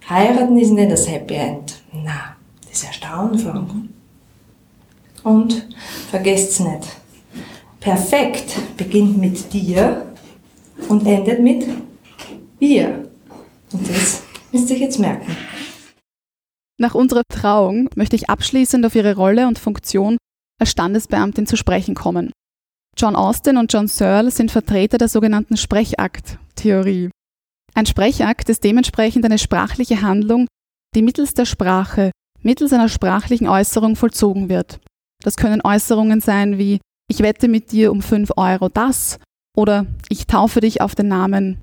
heiraten ist nicht das Happy End. Na, das ist erst der Anfang. Und vergesst's nicht. Perfekt beginnt mit dir und endet mit wir. Und das müsst ihr jetzt merken. Nach unserer Trauung möchte ich abschließend auf Ihre Rolle und Funktion als Standesbeamtin zu sprechen kommen. John Austin und John Searle sind Vertreter der sogenannten Sprechakt-Theorie. Ein Sprechakt ist dementsprechend eine sprachliche Handlung, die mittels der Sprache, mittels einer sprachlichen Äußerung vollzogen wird. Das können Äußerungen sein wie ich wette mit dir um 5 Euro das oder ich taufe dich auf den Namen.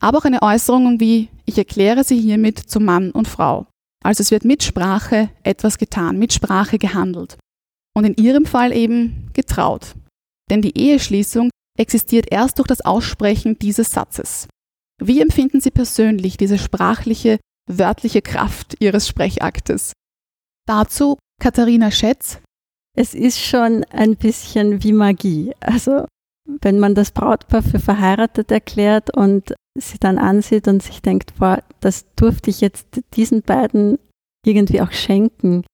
Aber auch eine Äußerung wie ich erkläre sie hiermit zu Mann und Frau. Also es wird mit Sprache etwas getan, mit Sprache gehandelt. Und in ihrem Fall eben getraut. Denn die Eheschließung existiert erst durch das Aussprechen dieses Satzes. Wie empfinden Sie persönlich diese sprachliche, wörtliche Kraft Ihres Sprechaktes? Dazu Katharina Schätz. Es ist schon ein bisschen wie Magie. Also wenn man das Brautpaar für verheiratet erklärt und sie dann ansieht und sich denkt, boah, das durfte ich jetzt diesen beiden irgendwie auch schenken.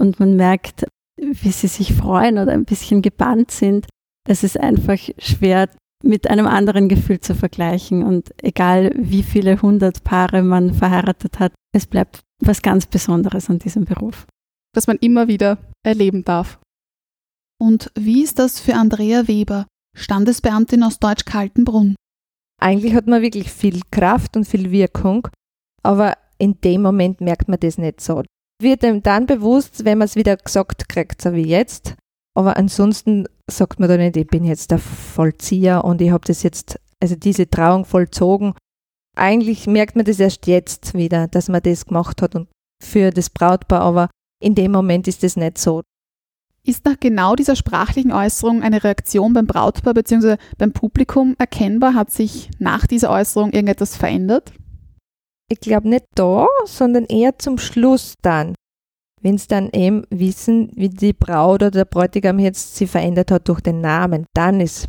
Und man merkt, wie sie sich freuen oder ein bisschen gebannt sind. Es ist einfach schwer mit einem anderen Gefühl zu vergleichen. Und egal wie viele hundert Paare man verheiratet hat, es bleibt was ganz Besonderes an diesem Beruf. Das man immer wieder erleben darf. Und wie ist das für Andrea Weber, Standesbeamtin aus Deutsch-Kaltenbrunn? Eigentlich hat man wirklich viel Kraft und viel Wirkung, aber in dem Moment merkt man das nicht so. Wird einem dann bewusst, wenn man es wieder gesagt kriegt, so wie jetzt. Aber ansonsten sagt man da nicht, ich bin jetzt der Vollzieher und ich habe das jetzt, also diese Trauung vollzogen. Eigentlich merkt man das erst jetzt wieder, dass man das gemacht hat und für das Brautpaar, aber in dem Moment ist das nicht so. Ist nach genau dieser sprachlichen Äußerung eine Reaktion beim Brautpaar bzw. beim Publikum erkennbar? Hat sich nach dieser Äußerung irgendetwas verändert? Ich glaube nicht da, sondern eher zum Schluss dann. Wenn sie dann eben wissen, wie die Braut oder der Bräutigam jetzt sie verändert hat durch den Namen, dann ist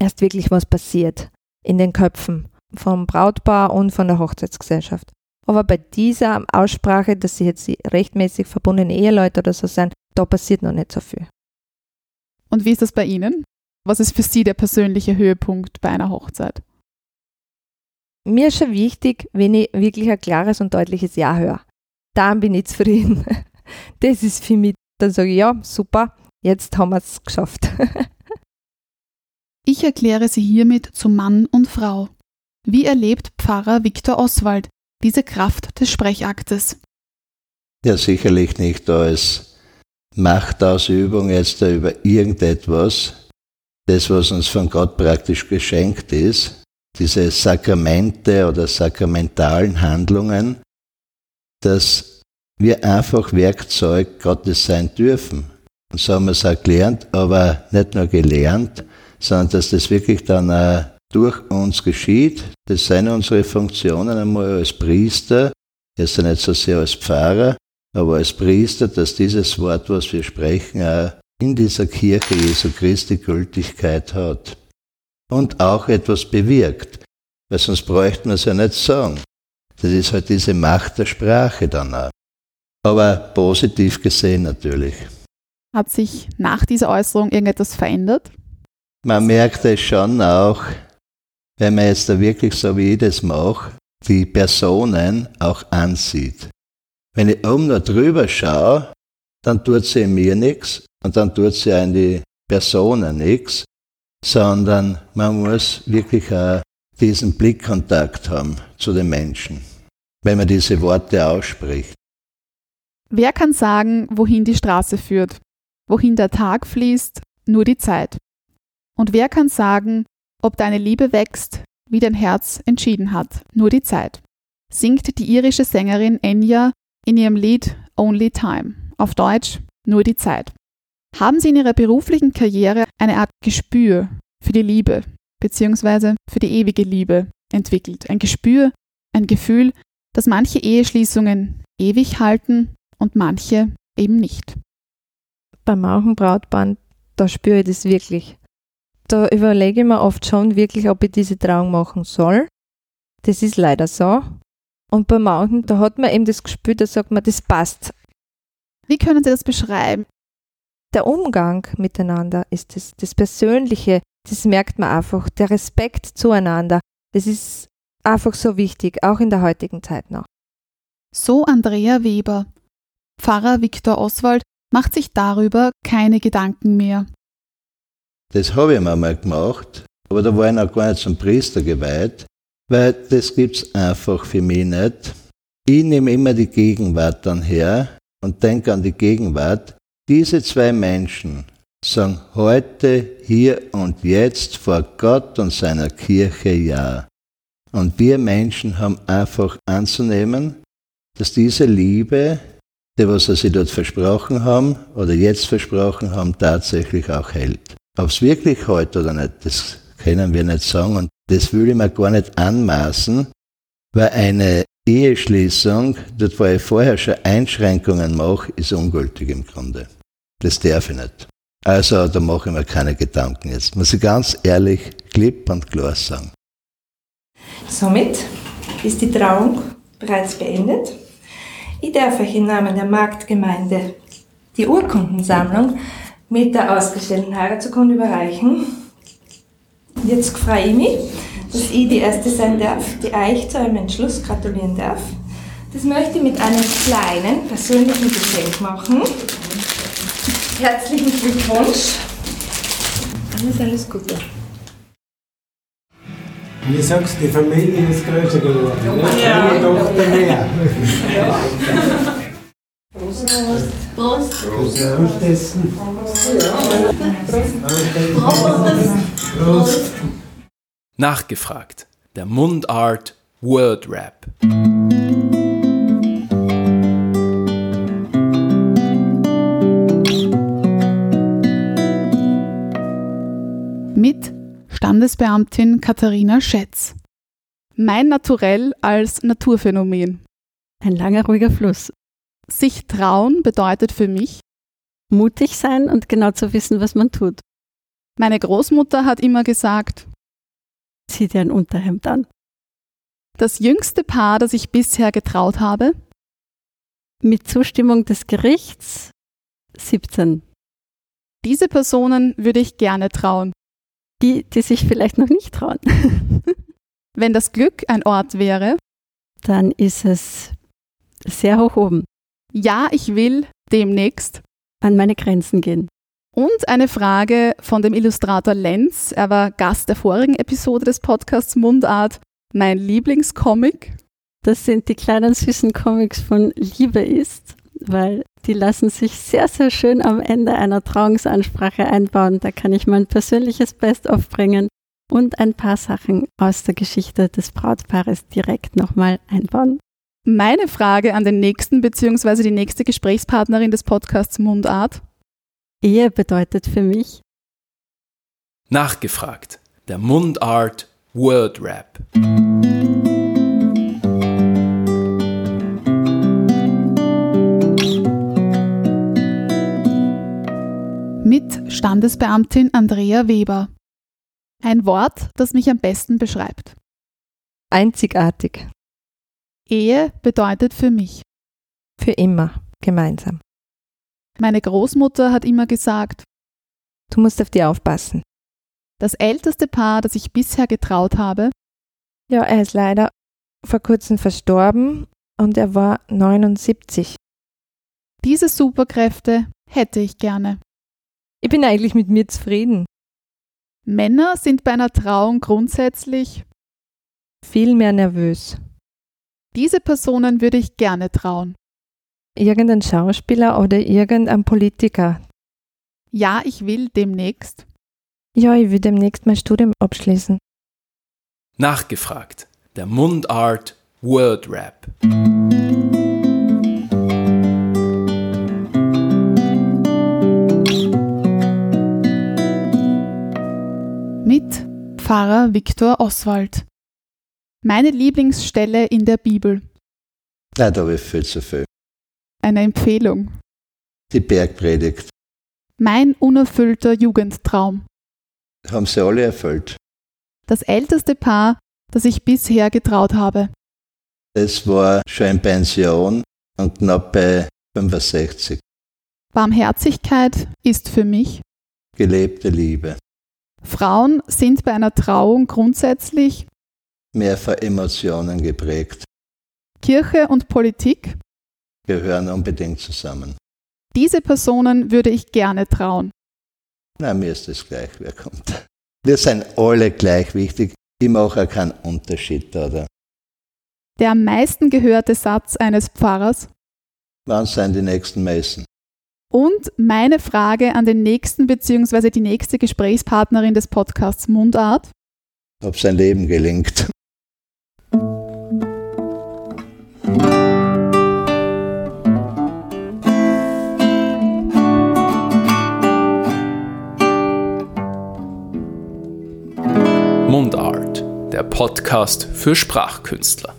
erst wirklich was passiert in den Köpfen vom Brautpaar und von der Hochzeitsgesellschaft. Aber bei dieser Aussprache, dass sie jetzt rechtmäßig verbundene Eheleute oder so sind, da passiert noch nicht so viel. Und wie ist das bei Ihnen? Was ist für Sie der persönliche Höhepunkt bei einer Hochzeit? Mir ist schon wichtig, wenn ich wirklich ein klares und deutliches Ja höre. Dann bin ich zufrieden. <laughs> Das ist für mich, dann sage ich, ja, super, jetzt haben wir es geschafft. <laughs> Ich erkläre Sie hiermit zu Mann und Frau. Wie erlebt Pfarrer Viktor Oswald diese Kraft des Sprechaktes? Ja, sicherlich nicht als Machtausübung jetzt da über irgendetwas, das, was uns von Gott praktisch geschenkt ist, diese Sakramente oder sakramentalen Handlungen, dass wir einfach Werkzeug Gottes sein dürfen. Und so haben wir es auch gelernt, aber nicht nur gelernt, sondern dass das wirklich dann auch durch uns geschieht. Das sind unsere Funktionen einmal als Priester, jetzt nicht so sehr als Pfarrer, aber als Priester, dass dieses Wort, was wir sprechen, auch in dieser Kirche Jesu Christi Gültigkeit hat. Und auch etwas bewirkt. Weil sonst bräuchten wir es ja nicht sagen. Das ist halt diese Macht der Sprache dann auch. Aber positiv gesehen natürlich. Hat sich nach dieser Äußerung irgendetwas verändert? Man merkt es schon auch, wenn man jetzt da wirklich so wie ich das mache, die Personen auch ansieht. Wenn ich oben nur drüber schaue, dann tut sie mir nichts und dann tut sie in die Personen nichts, sondern man muss wirklich auch diesen Blickkontakt haben zu den Menschen, wenn man diese Worte ausspricht. Wer kann sagen, wohin die Straße führt, wohin der Tag fließt, nur die Zeit? Und wer kann sagen, ob deine Liebe wächst, wie dein Herz entschieden hat, nur die Zeit? Singt die irische Sängerin Enya in ihrem Lied Only Time, auf Deutsch nur die Zeit. Haben Sie in Ihrer beruflichen Karriere eine Art Gespür für die Liebe bzw. für die ewige Liebe entwickelt? Ein Gespür, ein Gefühl, dass manche Eheschließungen ewig halten und manche eben nicht. Beim manchen Brautband, da spüre ich das wirklich. Da überlege ich mir oft schon wirklich, ob ich diese Trauung machen soll. Das ist leider so. Und bei manchen, da hat man eben das Gespür, da sagt man, das passt. Wie können Sie das beschreiben? Der Umgang miteinander ist das, das Persönliche, das merkt man einfach. Der Respekt zueinander, das ist einfach so wichtig, auch in der heutigen Zeit noch. So Andrea Weber. Pfarrer Viktor Oswald macht sich darüber keine Gedanken mehr. Das habe ich mir mal gemacht, aber da war ich noch gar nicht zum Priester geweiht, weil das gibt's einfach für mich nicht. Ich nehme immer die Gegenwart dann her und denke an die Gegenwart. Diese zwei Menschen sagen heute, hier und jetzt vor Gott und seiner Kirche Ja. Und wir Menschen haben einfach anzunehmen, dass diese Liebe, die was sie dort versprochen haben oder jetzt versprochen haben, tatsächlich auch hält. Ob es wirklich hält oder nicht, das können wir nicht sagen und das will ich mir gar nicht anmaßen, weil eine Eheschließung, dort wo ich vorher schon Einschränkungen mache, ist ungültig im Grunde. Das darf ich nicht. Also da mache ich mir keine Gedanken jetzt. Muss ich ganz ehrlich, klipp und klar sagen. Somit ist die Trauung bereits beendet. Ich darf euch im Namen der Marktgemeinde die Urkundensammlung mit der ausgestellten Heiratsurkunde überreichen. Jetzt freue ich mich, dass ich die Erste sein darf, die euch zu eurem Entschluss gratulieren darf. Das möchte ich mit einem kleinen persönlichen Geschenk machen. Herzlichen Glückwunsch. Alles, alles Gute. Wie sagst du, die Familie ist größer geworden. Ne? Ja. Eine Tochter mehr. Prost. Prost. Prost. Anstessen. Prost. Prost. Nachgefragt. Der Mundart Word Rap. Mit Standesbeamtin Katharina Schätz. Mein Naturell als Naturphänomen. Ein langer, ruhiger Fluss. Sich trauen bedeutet für mich, Mutig sein und genau zu wissen, was man tut. Meine Großmutter hat immer gesagt, Zieh dir ein Unterhemd an. das jüngste Paar, das ich bisher getraut habe, Mit Zustimmung des Gerichts 17. diese Personen würde ich gerne trauen. Die, die sich vielleicht noch nicht trauen. <laughs> Wenn das Glück ein Ort wäre, Dann ist es sehr hoch oben. ja, ich will demnächst. An meine Grenzen gehen. Und eine Frage von dem Illustrator Lenz. Er war Gast der vorigen Episode des Podcasts Mundart. Mein Lieblingscomic. Das sind die kleinen süßen Comics von Liebe ist. weil die lassen sich sehr, sehr schön am Ende einer Trauungsansprache einbauen. Da kann ich mein persönliches Best-of bringen und ein paar Sachen aus der Geschichte des Brautpaares direkt nochmal einbauen. Meine Frage an den nächsten bzw. die nächste Gesprächspartnerin des Podcasts Mundart. Ehe bedeutet für mich Nachgefragt. Der Mundart Word Rap. Mit Standesbeamtin Andrea Weber. Ein Wort, das mich am besten beschreibt. Einzigartig. Ehe bedeutet für mich. Für immer. Gemeinsam. Meine Großmutter hat immer gesagt, Du musst auf die aufpassen. das älteste Paar, das ich bisher getraut habe, Ja, er ist leider vor kurzem verstorben und er war 79. diese Superkräfte hätte ich gerne. Ich bin eigentlich mit mir zufrieden. Männer sind bei einer Trauung grundsätzlich, Viel mehr nervös. diese Personen würde ich gerne trauen. Irgendein Schauspieler oder irgendein Politiker. Ja, ich will demnächst. Ja, ich will demnächst mein Studium abschließen. Nachgefragt. Der Mundart Word Rap. Mit Pfarrer Viktor Oswald. Meine Lieblingsstelle in der Bibel. Nein, da habe ich viel zu viel. Eine Empfehlung. Die Bergpredigt Mein unerfüllter Jugendtraum. haben sie alle erfüllt. Das älteste Paar, das ich bisher getraut habe. Es war schon in Pension und knapp bei 65. Barmherzigkeit ist für mich. Gelebte Liebe. Frauen sind bei einer Trauung grundsätzlich Mehr von Emotionen geprägt. Kirche und Politik. Gehören unbedingt zusammen. Diese Personen würde ich gerne trauen. Na, mir ist es gleich, wer kommt. Wir sind alle gleich wichtig. Ich mache auch keinen Unterschied da. Oder? Der am meisten gehörte Satz eines Pfarrers. Wann sind die nächsten Messen? Und meine Frage an den nächsten bzw. die nächste Gesprächspartnerin des Podcasts Mundart. Ob sein Leben gelingt. Mundart. Der Podcast für Sprachkünstler.